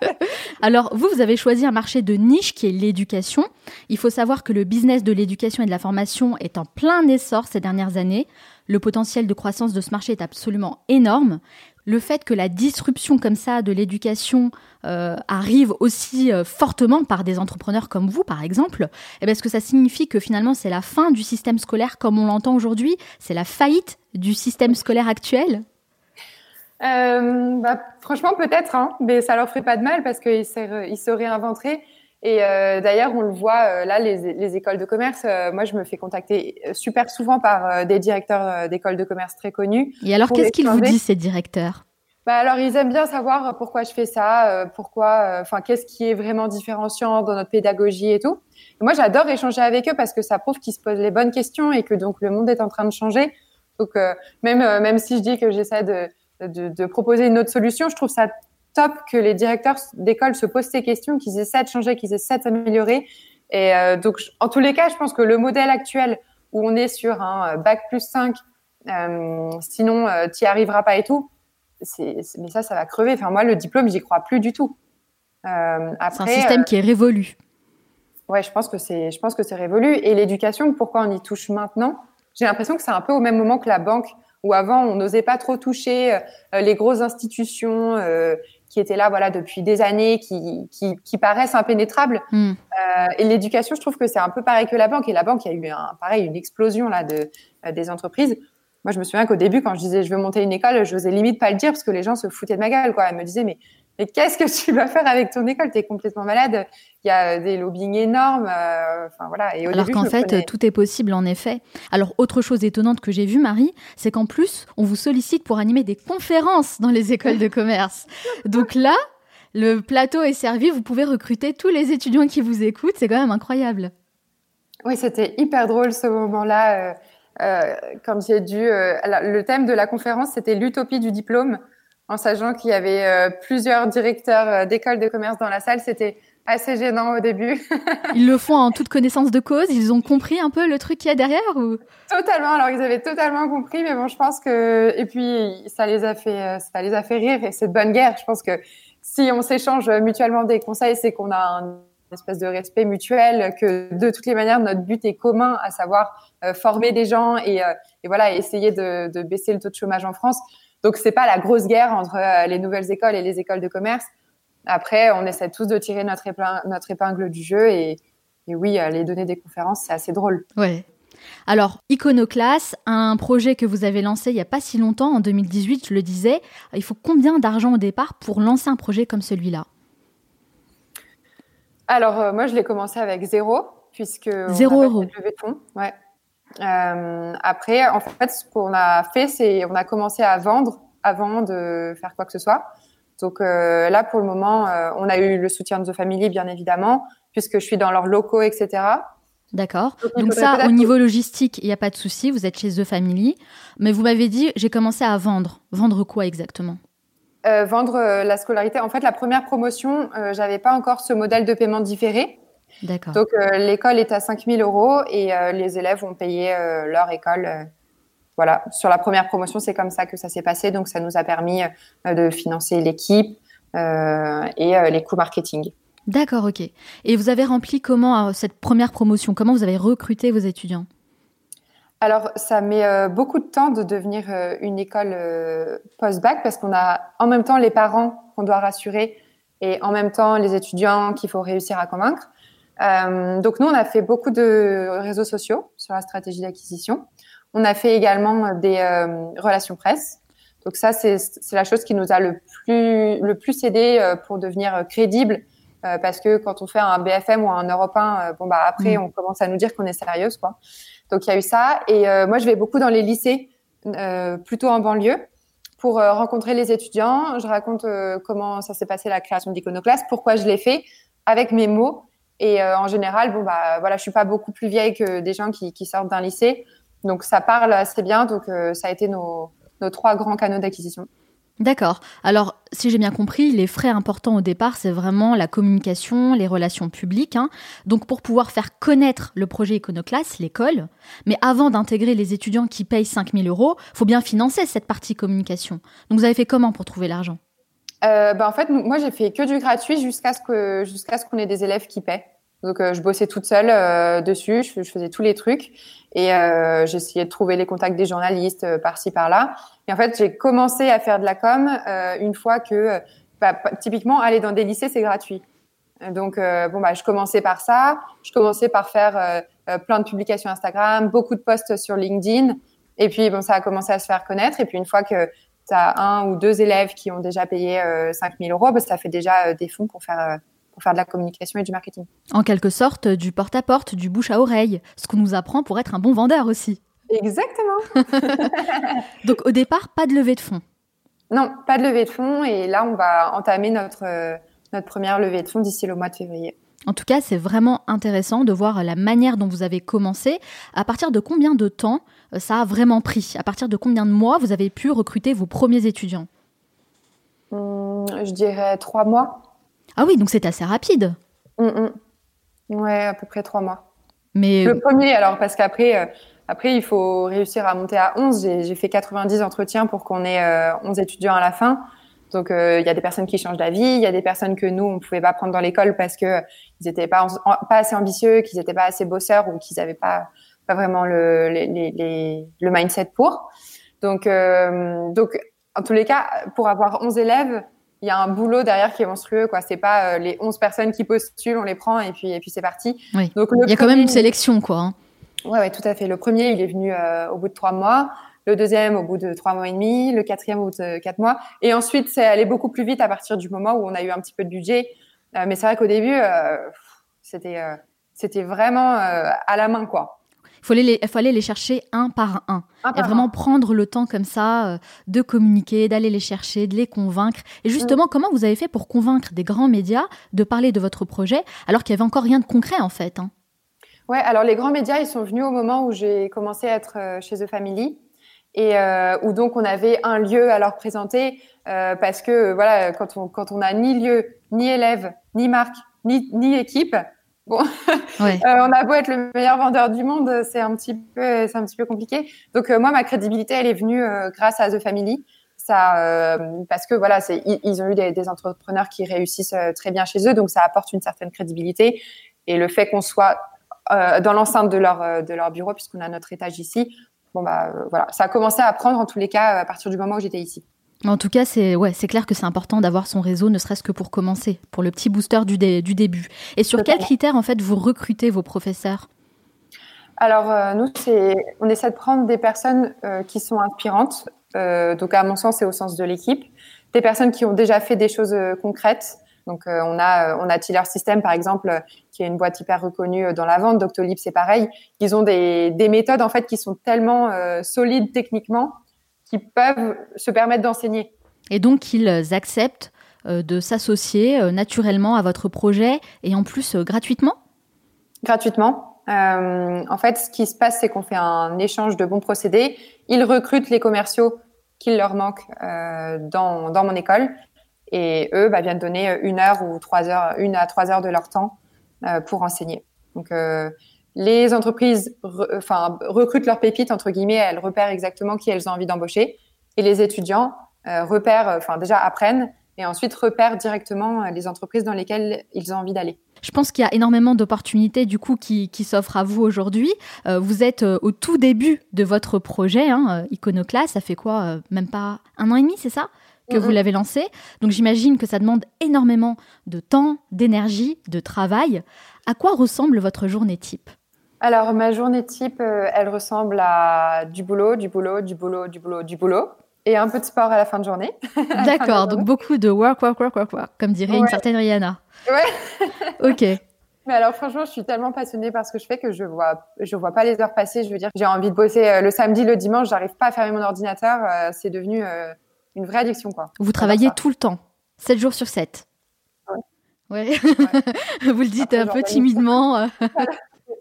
Alors, vous, vous avez choisi un marché de niche qui est l'éducation. Il faut savoir que le business de l'éducation et de la formation est en plein essor ces dernières années. Le potentiel de croissance de ce marché est absolument énorme. Le fait que la disruption comme ça de l'éducation euh, arrive aussi euh, fortement par des entrepreneurs comme vous, par exemple, eh bien, est-ce que ça signifie que finalement c'est la fin du système scolaire comme on l'entend aujourd'hui C'est la faillite du système scolaire actuel euh, bah, franchement, peut-être, hein, mais ça leur ferait pas de mal parce qu'ils se, réinventeraient. Et euh, d'ailleurs, on le voit euh, là, les, les, écoles de commerce. Euh, moi, je me fais contacter super souvent par des directeurs d'écoles de commerce très connus. Et alors, qu'est-ce qu'ils vous disent ces directeurs? Bah alors, ils aiment bien savoir pourquoi je fais ça, pourquoi, enfin, qu'est-ce qui est vraiment différenciant dans notre pédagogie et tout. moi, j'adore échanger avec eux parce que ça prouve qu'ils se posent les bonnes questions et que donc le monde est en train de changer. Donc, même même si je dis que j'essaie de de, de, proposer une autre solution. Je trouve ça top que les directeurs d'école se posent ces questions, qu'ils essaient de changer, qu'ils essaient de s'améliorer. Et euh, donc, en tous les cas, je pense que le modèle actuel où on est sur un euh, bac plus 5, euh, sinon euh, tu n'y arriveras pas et tout, mais ça, ça va crever. Enfin, moi, le diplôme, j'y crois plus du tout. C'est un système qui est révolu. Ouais, je pense que c'est, je pense que c'est révolu. Et l'éducation, pourquoi on y touche maintenant? J'ai l'impression que c'est un peu au même moment que la banque où avant on n'osait pas trop toucher euh, les grosses institutions euh, qui étaient là voilà depuis des années, qui, qui, qui paraissent impénétrables. Hmm. Euh, et l'éducation, je trouve que c'est un peu pareil que la banque. Et la banque, il y a eu un, pareil une explosion là de des entreprises. Moi, je me souviens qu'au début, quand je disais je veux monter une école, je n'osais limite pas le dire parce que les gens se foutaient de ma gueule. Quoi. Ils me disaient mais mais qu'est-ce que tu vas faire avec ton école? T'es complètement malade. Il y a des lobbying énormes. Euh, enfin voilà. Et Alors qu'en fait, tout est possible en effet. Alors autre chose étonnante que j'ai vue, Marie, c'est qu'en plus, on vous sollicite pour animer des conférences dans les écoles de commerce. Donc là, le plateau est servi. Vous pouvez recruter tous les étudiants qui vous écoutent. C'est quand même incroyable. Oui, c'était hyper drôle ce moment-là. Euh, euh, comme j'ai dû, le thème de la conférence, c'était l'utopie du diplôme en sachant qu'il y avait euh, plusieurs directeurs euh, d'écoles de commerce dans la salle. C'était assez gênant au début. ils le font en toute connaissance de cause. Ils ont compris un peu le truc qu'il y a derrière ou? Totalement. Alors ils avaient totalement compris, mais bon, je pense que et puis ça les a fait, euh, ça les a fait rire et c'est de bonne guerre. Je pense que si on s'échange mutuellement des conseils, c'est qu'on a un espèce de respect mutuel, que de toutes les manières notre but est commun, à savoir former des gens et, et voilà essayer de, de baisser le taux de chômage en France. Donc c'est pas la grosse guerre entre euh, les nouvelles écoles et les écoles de commerce. Après, on essaie tous de tirer notre épingle, notre épingle du jeu et, et oui, les donner des conférences, c'est assez drôle. Ouais. Alors, Iconoclass, un projet que vous avez lancé il n'y a pas si longtemps, en 2018, je le disais, il faut combien d'argent au départ pour lancer un projet comme celui-là? Alors, euh, moi, je l'ai commencé avec zéro, puisque... Zéro euro. Ouais. Euh, après, en fait, ce qu'on a fait, c'est on a commencé à vendre avant de faire quoi que ce soit. Donc euh, là, pour le moment, euh, on a eu le soutien de The Family, bien évidemment. puisque je suis dans leurs locaux, etc. D'accord. Donc, ça, au niveau logistique, il n'y a pas de souci, vous êtes chez The Family. Mais vous m'avez dit, j'ai commencé à vendre. Vendre quoi exactement? Vendre la scolarité. En fait, la première promotion, j'avais pas encore ce modèle de paiement différé. D'accord. Donc euh, l'école est à 5000 euros et les élèves ont payé leur école. voilà, sur la première promotion, c'est comme ça que ça s'est passé. Donc ça nous a permis de financer l'équipe et les coûts marketing. D'accord, ok. Et vous avez rempli comment euh, cette première promotion? Comment vous avez recruté vos étudiants? Alors, ça met euh, beaucoup de temps de devenir euh, une école post-bac parce qu'on a en même temps les parents qu'on doit rassurer et en même temps les étudiants qu'il faut réussir à convaincre. Donc, nous, on a fait beaucoup de réseaux sociaux sur la stratégie d'acquisition. On a fait également des relations presse. Donc, ça, c'est la chose qui nous a le plus, le plus aidé pour devenir crédible euh, parce que quand on fait un BFM ou un Europe 1, euh, bon bah après mm. on commence à nous dire qu'on est sérieuse quoi. Donc il y a eu ça et euh, moi je vais beaucoup dans les lycées, plutôt en banlieue, pour rencontrer les étudiants. Je raconte comment ça s'est passé la création d'Iconoclaste, pourquoi je l'ai fait avec mes mots et en général bon bah voilà je suis pas beaucoup plus vieille que des gens qui, sortent d'un lycée, donc ça parle assez bien. Donc ça a été nos, trois grands canaux d'acquisition. D'accord. Alors, si j'ai bien compris, les frais importants au départ, c'est vraiment la communication, les relations publiques. Hein. Donc, pour pouvoir faire connaître le projet Iconoclaste, l'école, mais avant d'intégrer les étudiants qui payent 5000 euros, faut bien financer cette partie communication. Donc, vous avez fait comment pour trouver l'argent? Euh, bah, En fait, moi, j'ai fait que du gratuit jusqu'à ce qu'on jusqu'à ce qu'on ait des élèves qui paient. Donc, euh, je bossais toute seule euh, dessus, je, faisais tous les trucs et euh, j'essayais de trouver les contacts des journalistes euh, par-ci par-là. Et en fait, j'ai commencé à faire de la com euh, une fois que, bah, typiquement, aller dans des lycées, c'est gratuit. Donc, euh, bon, bah, je commençais par ça. Je commençais par faire euh, plein de publications Instagram, beaucoup de posts sur LinkedIn. Et puis, bon, ça a commencé à se faire connaître. Et puis, une fois que tu as un ou deux élèves qui ont déjà payé euh, 5000 euros, bah, ça fait déjà des fonds pour faire pour faire de la communication et du marketing. En quelque sorte, du porte-à-porte, -porte, du bouche à oreille, ce qu'on nous apprend pour être un bon vendeur aussi. Exactement. Donc au départ, pas de levée de fonds. Non, pas de levée de fonds. Et là, on va entamer notre, euh, notre première levée de fonds d'ici le mois de février. En tout cas, c'est vraiment intéressant de voir la manière dont vous avez commencé. À partir de combien de temps euh, ça a vraiment pris À partir de combien de mois vous avez pu recruter vos premiers étudiants hum, Je dirais trois mois. Ah oui, donc c'est assez rapide. Hum, hum. Ouais, à peu près trois mois. Mais le premier, alors parce qu'après, euh, après, il faut réussir à monter à 11. J'ai fait 90 entretiens pour qu'on ait 11 euh, étudiants à la fin. Donc, euh, il y a des personnes qui changent d'avis, il y a des personnes que nous, on pouvait pas prendre dans l'école parce que ils étaient pas, pas assez ambitieux, qu'ils étaient pas assez bosseurs ou qu'ils avaient pas, pas vraiment le, les, les, le mindset pour. Donc, euh, donc, en tous les cas, pour avoir 11 élèves, il y a un boulot derrière qui est monstrueux, quoi. C'est pas les 11 personnes qui postulent, on les prend et puis, et puis c'est parti. Oui. Donc, il y a quand même une sélection, quoi. Hein. Ouais, ouais, tout à fait. Le premier, il est venu euh, au bout de trois mois. Le deuxième, au bout de trois mois et demi. Le quatrième, au bout de quatre mois. Et ensuite, c'est allé beaucoup plus vite à partir du moment où on a eu un petit peu de budget. Euh, mais c'est vrai qu'au début, euh, c'était c'était vraiment à la main, quoi. Il faut, les, les chercher un par un. et vraiment prendre le temps comme ça de communiquer, d'aller les chercher, de les convaincre. Et justement, mm. comment vous avez fait pour convaincre des grands médias de parler de votre projet alors qu'il n'y avait encore rien de concret en fait hein? Ouais, alors les grands médias, ils sont venus au moment où j'ai commencé à être euh, chez The Family et euh, où donc on avait un lieu à leur présenter euh, parce que voilà, quand on quand on a ni lieu, ni élève, ni marque, ni ni équipe, bon, ouais. euh, on a beau être le meilleur vendeur du monde, c'est un petit peu c'est un petit peu compliqué. Donc euh, moi, ma crédibilité, elle est venue euh, grâce à The Family. Ça, parce que voilà, c'est ils, ils, ont eu des, des, entrepreneurs qui réussissent très bien chez eux, donc ça apporte une certaine crédibilité. Et le fait qu'on soit dans l'enceinte de leur, de leur bureau, puisqu'on a notre étage ici. Bon, bah, voilà. Ça a commencé à prendre, en tous les cas, à partir du moment où j'étais ici. En tout cas, c'est ouais, c'est clair que c'est important d'avoir son réseau, ne serait-ce que pour commencer, pour le petit booster du, du début. Et sur quels critères en fait vous recrutez vos professeurs? Alors euh, nous, c'est on essaie de prendre des personnes euh, qui sont inspirantes. Euh, donc à mon sens, c'est au sens de l'équipe, des personnes qui ont déjà fait des choses concrètes, donc on a on a Tiller System par exemple qui est une boîte hyper reconnue dans la vente. Doctolib c'est pareil. Ils ont des, des méthodes en fait qui sont tellement solides techniquement qu'ils peuvent se permettre d'enseigner. Et donc ils acceptent de s'associer naturellement à votre projet et en plus gratuitement? Gratuitement. en fait, ce qui se passe, c'est qu'on fait un échange de bons procédés. Ils recrutent les commerciaux qu'il leur manque dans, dans mon école et eux bah, viennent donner une heure ou trois heures, une à trois heures de leur temps pour enseigner. Donc les entreprises enfin, recrutent leurs pépites, entre guillemets, elles repèrent exactement qui elles ont envie d'embaucher. Et les étudiants euh, repèrent, enfin déjà apprennent et ensuite repèrent directement euh, les entreprises dans lesquelles ils ont envie d'aller. Je pense qu'il y a énormément d'opportunités du coup qui, qui s'offrent à vous aujourd'hui. Euh, vous êtes au tout début de votre projet, hein, Iconoclast. Ça fait quoi Même pas un an et demi, c'est ça que vous l'avez lancé? Donc j'imagine que ça demande énormément de temps, d'énergie, de travail. À quoi ressemble votre journée type? Alors, ma journée type, euh, elle ressemble à du boulot, du boulot, du boulot, du boulot, du boulot, et un peu de sport à la fin de journée. D'accord, donc beaucoup de work, work, work, work, work, comme dirait une certaine Rihanna. Ouais. ok. Mais alors, franchement, je suis tellement passionnée par ce que je fais que je vois, je vois pas les heures passer. Je veux dire, j'ai envie de bosser euh, le samedi, le dimanche, j'arrive pas à fermer mon ordinateur. Euh, c'est devenu une vraie addiction, quoi. Vous travaillez tout le temps, 7 jours sur 7. Ouais. Vous le dites un peu timidement.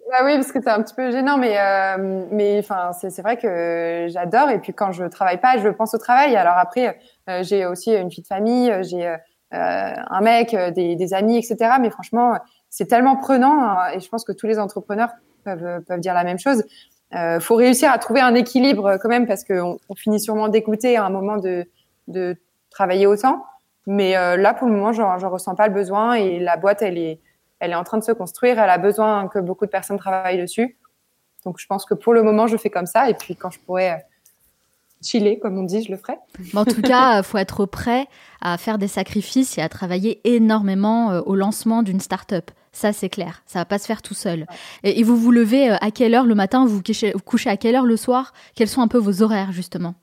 Bah oui, parce que c'est un petit peu gênant, mais euh, mais enfin c'est vrai que j'adore et puis quand je travaille pas, je pense au travail. Alors après, euh, j'ai aussi une fille de famille, j'ai euh, un mec, des, amis, etc. Mais franchement, c'est tellement prenant hein, et je pense que tous les entrepreneurs peuvent peuvent dire la même chose. Euh, faut réussir à trouver un équilibre quand même parce qu'on on finit sûrement d'écouter à un moment de de travailler autant. Mais là, pour le moment, j'en ressens pas le besoin et la boîte, elle est elle est en train de se construire, elle a besoin que beaucoup de personnes travaillent dessus. Donc je pense que pour le moment, je fais comme ça. Et puis quand je pourrais euh, chiller, comme on dit, je le ferai. en tout cas, il faut être prêt à faire des sacrifices et à travailler énormément euh, au lancement d'une start-up. Ça, c'est clair. Ça va pas se faire tout seul. Et, vous vous levez euh, à quelle heure le matin? Vous, vous couchez à quelle heure le soir? Quels sont un peu vos horaires, justement?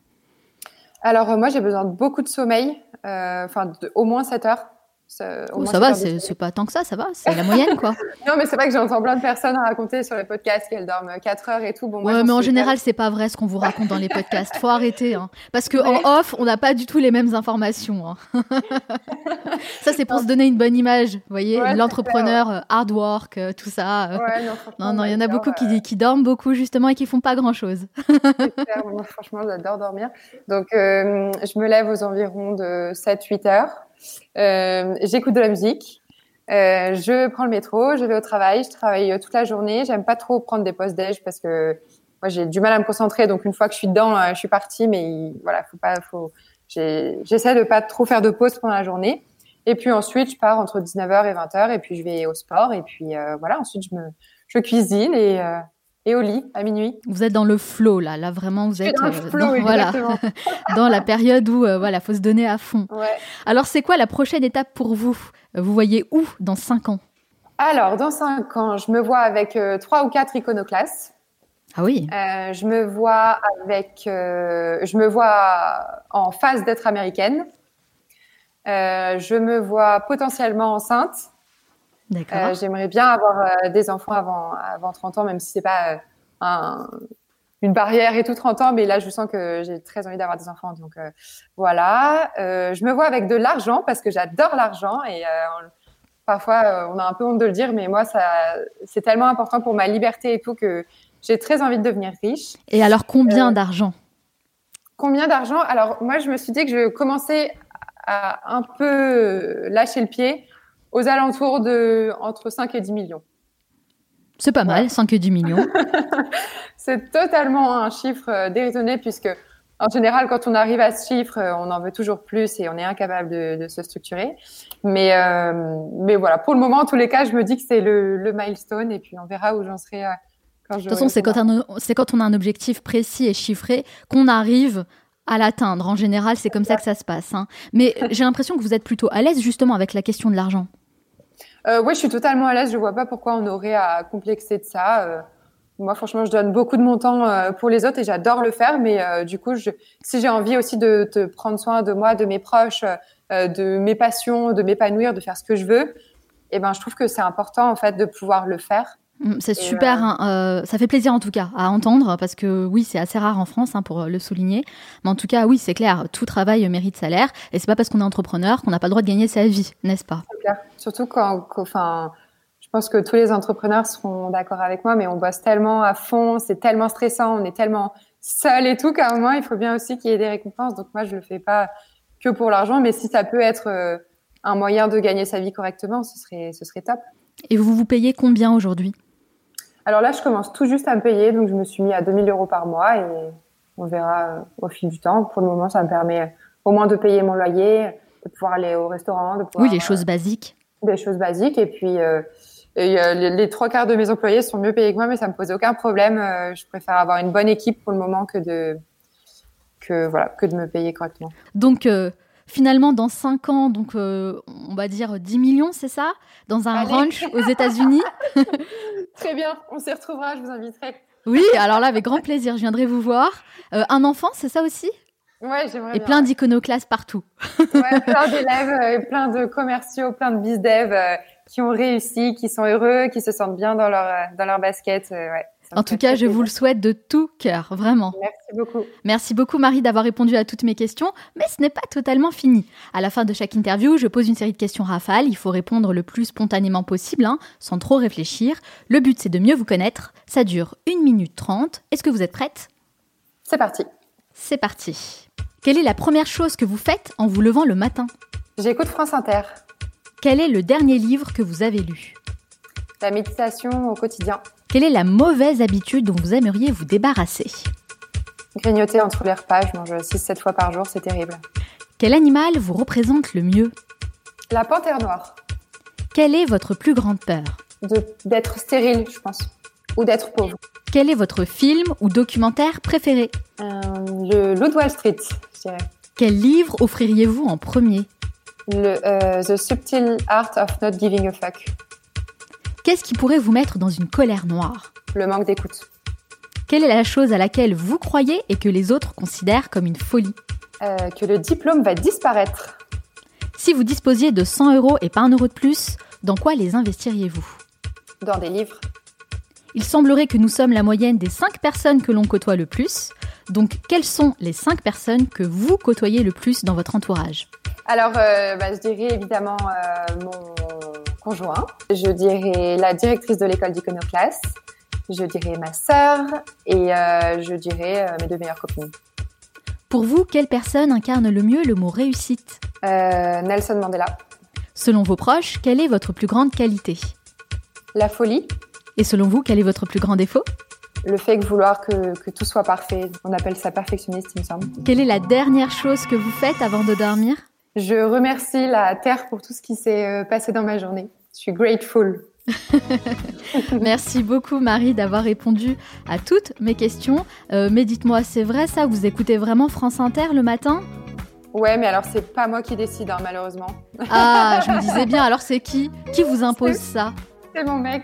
Alors, moi, j'ai besoin de beaucoup de sommeil, enfin, au moins 7 heures. Ça, oh, ça va, c'est pas tant que ça, ça va, c'est la moyenne quoi. non, mais c'est vrai que j'entends plein de personnes raconter sur les podcasts qu'elles dorment 4 heures et tout. Bon, moi, mais en général, c'est pas vrai ce qu'on vous raconte dans les podcasts. Faut arrêter, hein. parce que en off, on n'a pas du tout les mêmes informations. Hein. ça, c'est pour se donner une bonne image, vous voyez, l'entrepreneur euh, hard work, euh, tout ça. non, non, il y en a beaucoup qui, euh, qui dorment beaucoup justement et qui font pas grand chose. franchement, j'adore dormir. Donc, je me lève aux environs de 7-8 heures. Euh, j'écoute de la musique. Euh, je prends le métro, je vais au travail, je travaille euh, toute la journée. J'aime pas trop prendre des pauses déj parce que moi j'ai du mal à me concentrer. Donc une fois que je suis dedans, je suis partie. Mais voilà, faut pas, faut. J'essaie de pas trop faire de pause pendant la journée. Et puis ensuite, je pars entre 19h et 20h et puis je vais au sport. Et puis voilà, ensuite je me, cuisine et et au lit à minuit. Vous êtes dans le flow là, là vraiment vous êtes dans, euh, voilà, dans la période où euh, voilà, faut se donner à fond. Alors c'est quoi la prochaine étape pour vous? Vous voyez où dans cinq ans? Alors dans cinq ans, je me vois avec euh, trois ou quatre iconoclastes. Ah oui. je me vois avec, je me vois en phase d'être américaine. je me vois potentiellement enceinte. Euh, j'aimerais bien avoir euh, des enfants avant, avant 30 ans, même si c'est pas euh, un, une barrière et tout 30 ans, mais là je sens que j'ai très envie d'avoir des enfants. Donc voilà, je me vois avec de l'argent parce que j'adore l'argent et parfois on a un peu honte de le dire, mais moi ça c'est tellement important pour ma liberté et tout que j'ai très envie de devenir riche. Et alors combien d'argent? Combien d'argent? Alors moi je me suis dit que je commençais à un peu lâcher le pied aux alentours de entre 5 et 10 millions. C'est pas mal, 5 et 10 millions. c'est totalement un chiffre euh, déraisonné puisque, en général, quand on arrive à ce chiffre, euh, on en veut toujours plus et on est incapable de, se structurer. Mais, euh, mais voilà, pour le moment, en tous les cas, je me dis que c'est le, milestone et puis on verra où j'en serai. quand de toute façon, c'est quand, quand on a un objectif précis et chiffré qu'on arrive à l'atteindre. En général, c'est comme ça que ça se passe. Hein. Mais j'ai l'impression que vous êtes plutôt à l'aise justement avec la question de l'argent. Euh, oui, je suis totalement à l'aise. Je vois pas pourquoi on aurait à complexer de ça. Euh, moi, franchement, je donne beaucoup de mon temps euh, pour les autres et j'adore le faire. Mais euh, du coup, je, si j'ai envie aussi de, de, prendre soin de moi, de mes proches, de mes passions, de m'épanouir, de faire ce que je veux, eh ben, je trouve que c'est important en fait de pouvoir le faire. Mm, c'est super, hein, euh, ça fait plaisir en tout cas à entendre parce que oui, c'est assez rare en France hein, pour le souligner. Mais en tout cas, oui, c'est clair, tout travail mérite salaire et c'est pas parce qu'on est entrepreneur qu'on n'a pas le droit de gagner sa vie, n'est-ce pas? C'est clair. Surtout quand, enfin, je pense que tous les entrepreneurs seront d'accord avec moi, mais on bosse tellement à fond, c'est tellement stressant, on est tellement seul et tout qu'à un moment, il faut bien aussi qu'il y ait des récompenses. Donc moi, je le fais pas que pour l'argent, mais si ça peut être euh, un moyen de gagner sa vie correctement, ce serait, ce serait top. Et vous vous payez combien aujourd'hui? Alors là, je commence tout juste à me payer, donc je me suis mis à 2000 euros par mois et on verra euh, au fil du temps. Pour le moment, ça me permet au moins de payer mon loyer, de pouvoir aller au restaurant. De pouvoir, oui, les choses basiques. Des choses basiques. Et puis, euh, les, trois quarts de mes employés sont mieux payés que moi, mais ça me pose aucun problème. Euh, je préfère avoir une bonne équipe pour le moment que de, que, voilà, que de me payer correctement. Donc, finalement, dans 5 ans, donc euh, on va dire 10 millions, c'est ça? Dans un ranch aux États-Unis? Très bien, on s'y retrouvera, je vous inviterai. Oui, alors là, avec grand plaisir, je viendrai vous voir. Euh, un enfant, c'est ça aussi? Ouais, j'aimerais Et plein d'iconoclastes partout. ouais, plein d'élèves, euh, plein de commerciaux, plein de biz-dev qui ont réussi, qui sont heureux, qui se sentent bien dans leur, dans leur basket. ouais. En tout cas, je vous le souhaite de tout cœur, vraiment. Merci beaucoup. Merci beaucoup Marie d'avoir répondu à toutes mes questions, mais ce n'est pas totalement fini. À la fin de chaque interview, je pose une série de questions rafales. Il faut répondre le plus spontanément possible, hein, sans trop réfléchir. Le but, c'est de mieux vous connaître. Ça dure 1 minute 30. Est-ce que vous êtes prête? C'est parti. C'est parti. Quelle est la première chose que vous faites en vous levant le matin? J'écoute France Inter. Quel est le dernier livre que vous avez lu? La méditation au quotidien. Quelle est la mauvaise habitude dont vous aimeriez vous débarrasser Grignoter entre les repas, je mange 6-7 fois par jour, c'est terrible. Quel animal vous représente le mieux La panthère noire. Quelle est votre plus grande peur D'être stérile, je pense. Ou d'être pauvre. Quel est votre film ou documentaire préféré euh, Le Loup de Wall Street, je dirais. Quel livre offririez-vous en premier le, euh, The Subtle Art of Not Giving a Fuck. Qu'est-ce qui pourrait vous mettre dans une colère noire Le manque d'écoute. Quelle est la chose à laquelle vous croyez et que les autres considèrent comme une folie euh, Que le diplôme va disparaître. Si vous disposiez de 100 euros et pas un euro de plus, dans quoi les investiriez-vous Dans des livres. Il semblerait que nous sommes la moyenne des 5 personnes que l'on côtoie le plus. Donc, quelles sont les 5 personnes que vous côtoyez le plus dans votre entourage? Alors, euh, bah, je dirais évidemment euh, mon conjoint. Je dirais la directrice de l'école d'iconoclaste. Je dirais ma sœur et euh, je dirais euh, mes deux meilleures copines. Pour vous, quelle personne incarne le mieux le mot réussite? Euh, Nelson Mandela. Selon vos proches, quelle est votre plus grande qualité? La folie. Et selon vous, quel est votre plus grand défaut? Le fait de vouloir que, que, tout soit parfait. On appelle ça perfectionniste, il me semble. Quelle est la dernière chose que vous faites avant de dormir? Je remercie la Terre pour tout ce qui s'est passé dans ma journée. Je suis grateful. Merci beaucoup Marie d'avoir répondu à toutes mes questions. Euh, mais dites-moi, c'est vrai ça Vous écoutez vraiment France Inter le matin? Ouais, mais alors c'est pas moi qui décide, hein, malheureusement. Ah, je me disais bien. Alors c'est qui? Qui vous impose ça? C'est mon mec.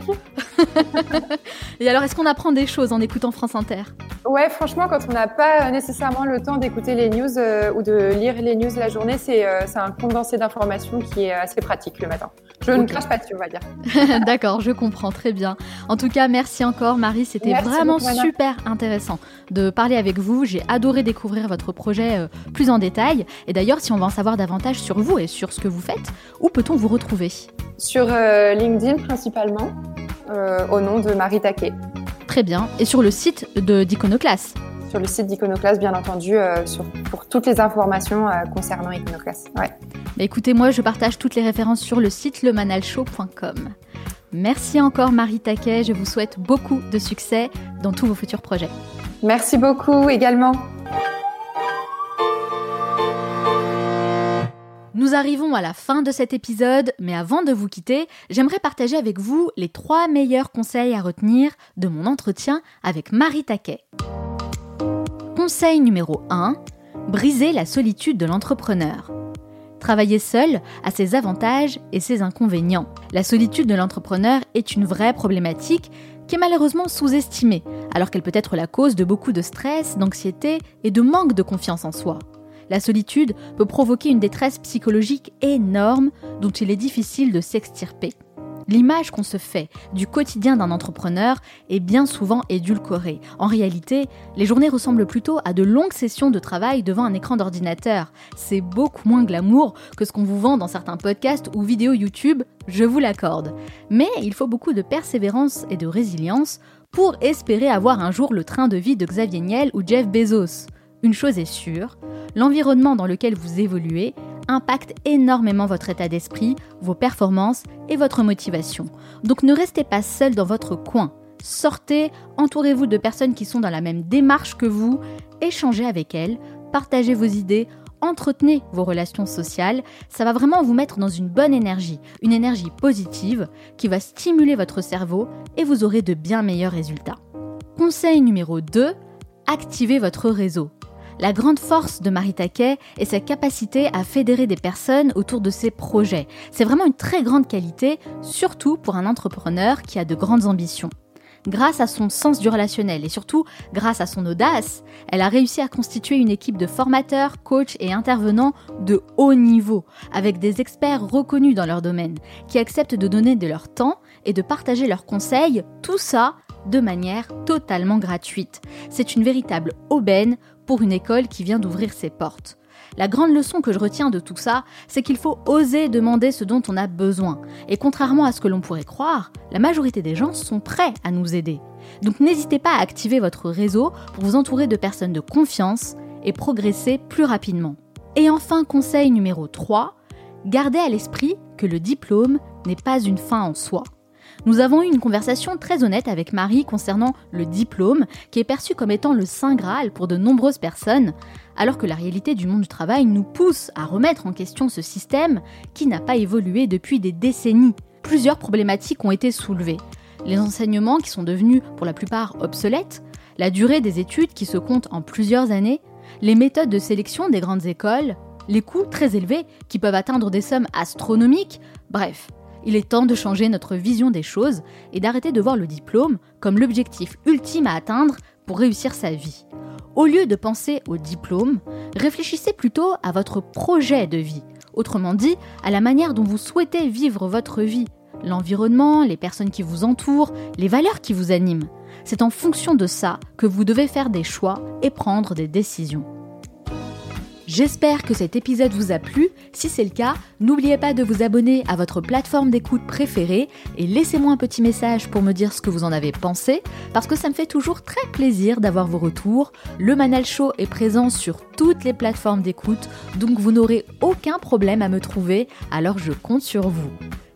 Et alors, est-ce qu'on apprend des choses en écoutant France Inter? Ouais, franchement, quand on n'a pas nécessairement le temps d'écouter les news euh, ou de lire les news la journée, c'est euh, un condensé d'informations qui est assez pratique le matin. Je ne crache pas dessus, on va dire. D'accord, je comprends très bien. En tout cas, merci encore, Marie. C'était vraiment super intéressant de parler avec vous. J'ai adoré découvrir votre projet euh, plus en détail. Et d'ailleurs, si on veut en savoir davantage sur vous et sur ce que vous faites, où peut-on vous retrouver? Sur euh, LinkedIn principalement, euh, au nom de Marie Taquet. Très bien. Et sur le site de d'Iconoclass sur le site d'Iconoclass, bien entendu, euh, sur, pour toutes les informations euh, concernant Iconoclass. Ouais. Bah écoutez, moi, je partage toutes les références sur le site lemanalshow.com. Merci encore Marie Taquet, je vous souhaite beaucoup de succès dans tous vos futurs projets. Merci beaucoup également. Nous arrivons à la fin de cet épisode, mais avant de vous quitter, j'aimerais partager avec vous les trois meilleurs conseils à retenir de mon entretien avec Marie Taquet. Conseil numéro 1. Briser la solitude de l'entrepreneur. Travailler seul a ses avantages et ses inconvénients. La solitude de l'entrepreneur est une vraie problématique qui est malheureusement sous-estimée, alors qu'elle peut être la cause de beaucoup de stress, d'anxiété et de manque de confiance en soi. La solitude peut provoquer une détresse psychologique énorme dont il est difficile de s'extirper. L'image qu'on se fait du quotidien d'un entrepreneur est bien souvent édulcorée. En réalité, les journées ressemblent plutôt à de longues sessions de travail devant un écran d'ordinateur. C'est beaucoup moins glamour que ce qu'on vous vend dans certains podcasts ou vidéos YouTube, je vous l'accorde. Mais il faut beaucoup de persévérance et de résilience pour espérer avoir un jour le train de vie de Xavier Niel ou Jeff Bezos. Une chose est sûre, l'environnement dans lequel vous évoluez impacte énormément votre état d'esprit, vos performances et votre motivation. Donc ne restez pas seul dans votre coin. Sortez, entourez-vous de personnes qui sont dans la même démarche que vous, échangez avec elles, partagez vos idées, entretenez vos relations sociales, ça va vraiment vous mettre dans une bonne énergie, une énergie positive qui va stimuler votre cerveau et vous aurez de bien meilleurs résultats. Conseil numéro 2, activez votre réseau. La grande force de Marie Taquet est sa capacité à fédérer des personnes autour de ses projets. C'est vraiment une très grande qualité, surtout pour un entrepreneur qui a de grandes ambitions. Grâce à son sens du relationnel et surtout grâce à son audace, elle a réussi à constituer une équipe de formateurs, coachs et intervenants de haut niveau, avec des experts reconnus dans leur domaine, qui acceptent de donner de leur temps et de partager leurs conseils, tout ça de manière totalement gratuite. C'est une véritable aubaine une école qui vient d'ouvrir ses portes. La grande leçon que je retiens de tout ça, c'est qu'il faut oser demander ce dont on a besoin. Et contrairement à ce que l'on pourrait croire, la majorité des gens sont prêts à nous aider. Donc n'hésitez pas à activer votre réseau pour vous entourer de personnes de confiance et progresser plus rapidement. Et enfin, conseil numéro 3, gardez à l'esprit que le diplôme n'est pas une fin en soi. Nous avons eu une conversation très honnête avec Marie concernant le diplôme, qui est perçu comme étant le Saint Graal pour de nombreuses personnes, alors que la réalité du monde du travail nous pousse à remettre en question ce système qui n'a pas évolué depuis des décennies. Plusieurs problématiques ont été soulevées. Les enseignements qui sont devenus pour la plupart obsolètes, la durée des études qui se compte en plusieurs années, les méthodes de sélection des grandes écoles, les coûts très élevés qui peuvent atteindre des sommes astronomiques, bref, il est temps de changer notre vision des choses et d'arrêter de voir le diplôme comme l'objectif ultime à atteindre pour réussir sa vie. Au lieu de penser au diplôme, réfléchissez plutôt à votre projet de vie, autrement dit à la manière dont vous souhaitez vivre votre vie, l'environnement, les personnes qui vous entourent, les valeurs qui vous animent. C'est en fonction de ça que vous devez faire des choix et prendre des décisions. J'espère que cet épisode vous a plu. Si c'est le cas, n'oubliez pas de vous abonner à votre plateforme d'écoute préférée et laissez-moi un petit message pour me dire ce que vous en avez pensé, parce que ça me fait toujours très plaisir d'avoir vos retours. Le Manal Show est présent sur toutes les plateformes d'écoute, donc vous n'aurez aucun problème à me trouver, alors je compte sur vous.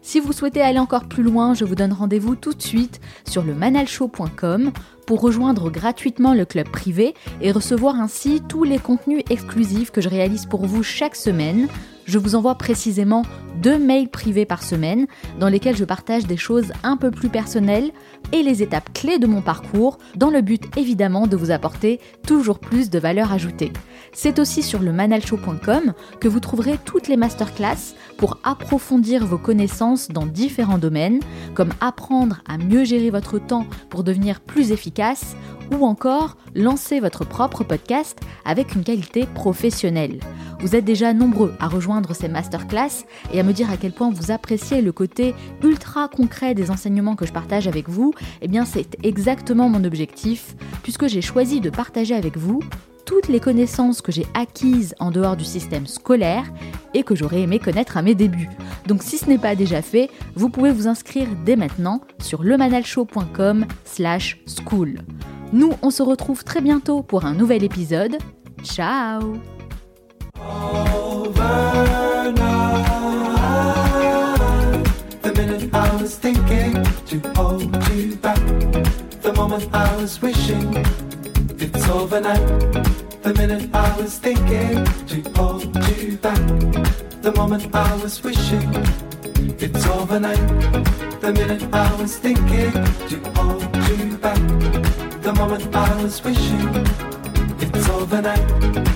Si vous souhaitez aller encore plus loin, je vous donne rendez-vous tout de suite sur le manalshow.com pour rejoindre gratuitement le club privé et recevoir ainsi tous les contenus exclusifs que je réalise pour vous chaque semaine. Je vous envoie précisément deux mails privés par semaine dans lesquels je partage des choses un peu plus personnelles et les étapes clés de mon parcours dans le but évidemment de vous apporter toujours plus de valeur ajoutée. C'est aussi sur le manalshow.com que vous trouverez toutes les masterclass pour approfondir vos connaissances dans différents domaines, comme apprendre à mieux gérer votre temps pour devenir plus efficace, ou encore lancer votre propre podcast avec une qualité professionnelle. Vous êtes déjà nombreux à rejoindre ces masterclass et à me dire à quel point vous appréciez le côté ultra concret des enseignements que je partage avec vous. Eh bien, c'est exactement mon objectif, puisque j'ai choisi de partager avec vous toutes les connaissances que j'ai acquises en dehors du système scolaire et que j'aurais aimé connaître à mes débuts. Donc si ce n'est pas déjà fait, vous pouvez vous inscrire dès maintenant sur lemanalshow.com slash school. Nous, on se retrouve très bientôt pour un nouvel épisode. Ciao was thinking to hold you back. The moment i was wishing. It's overnight.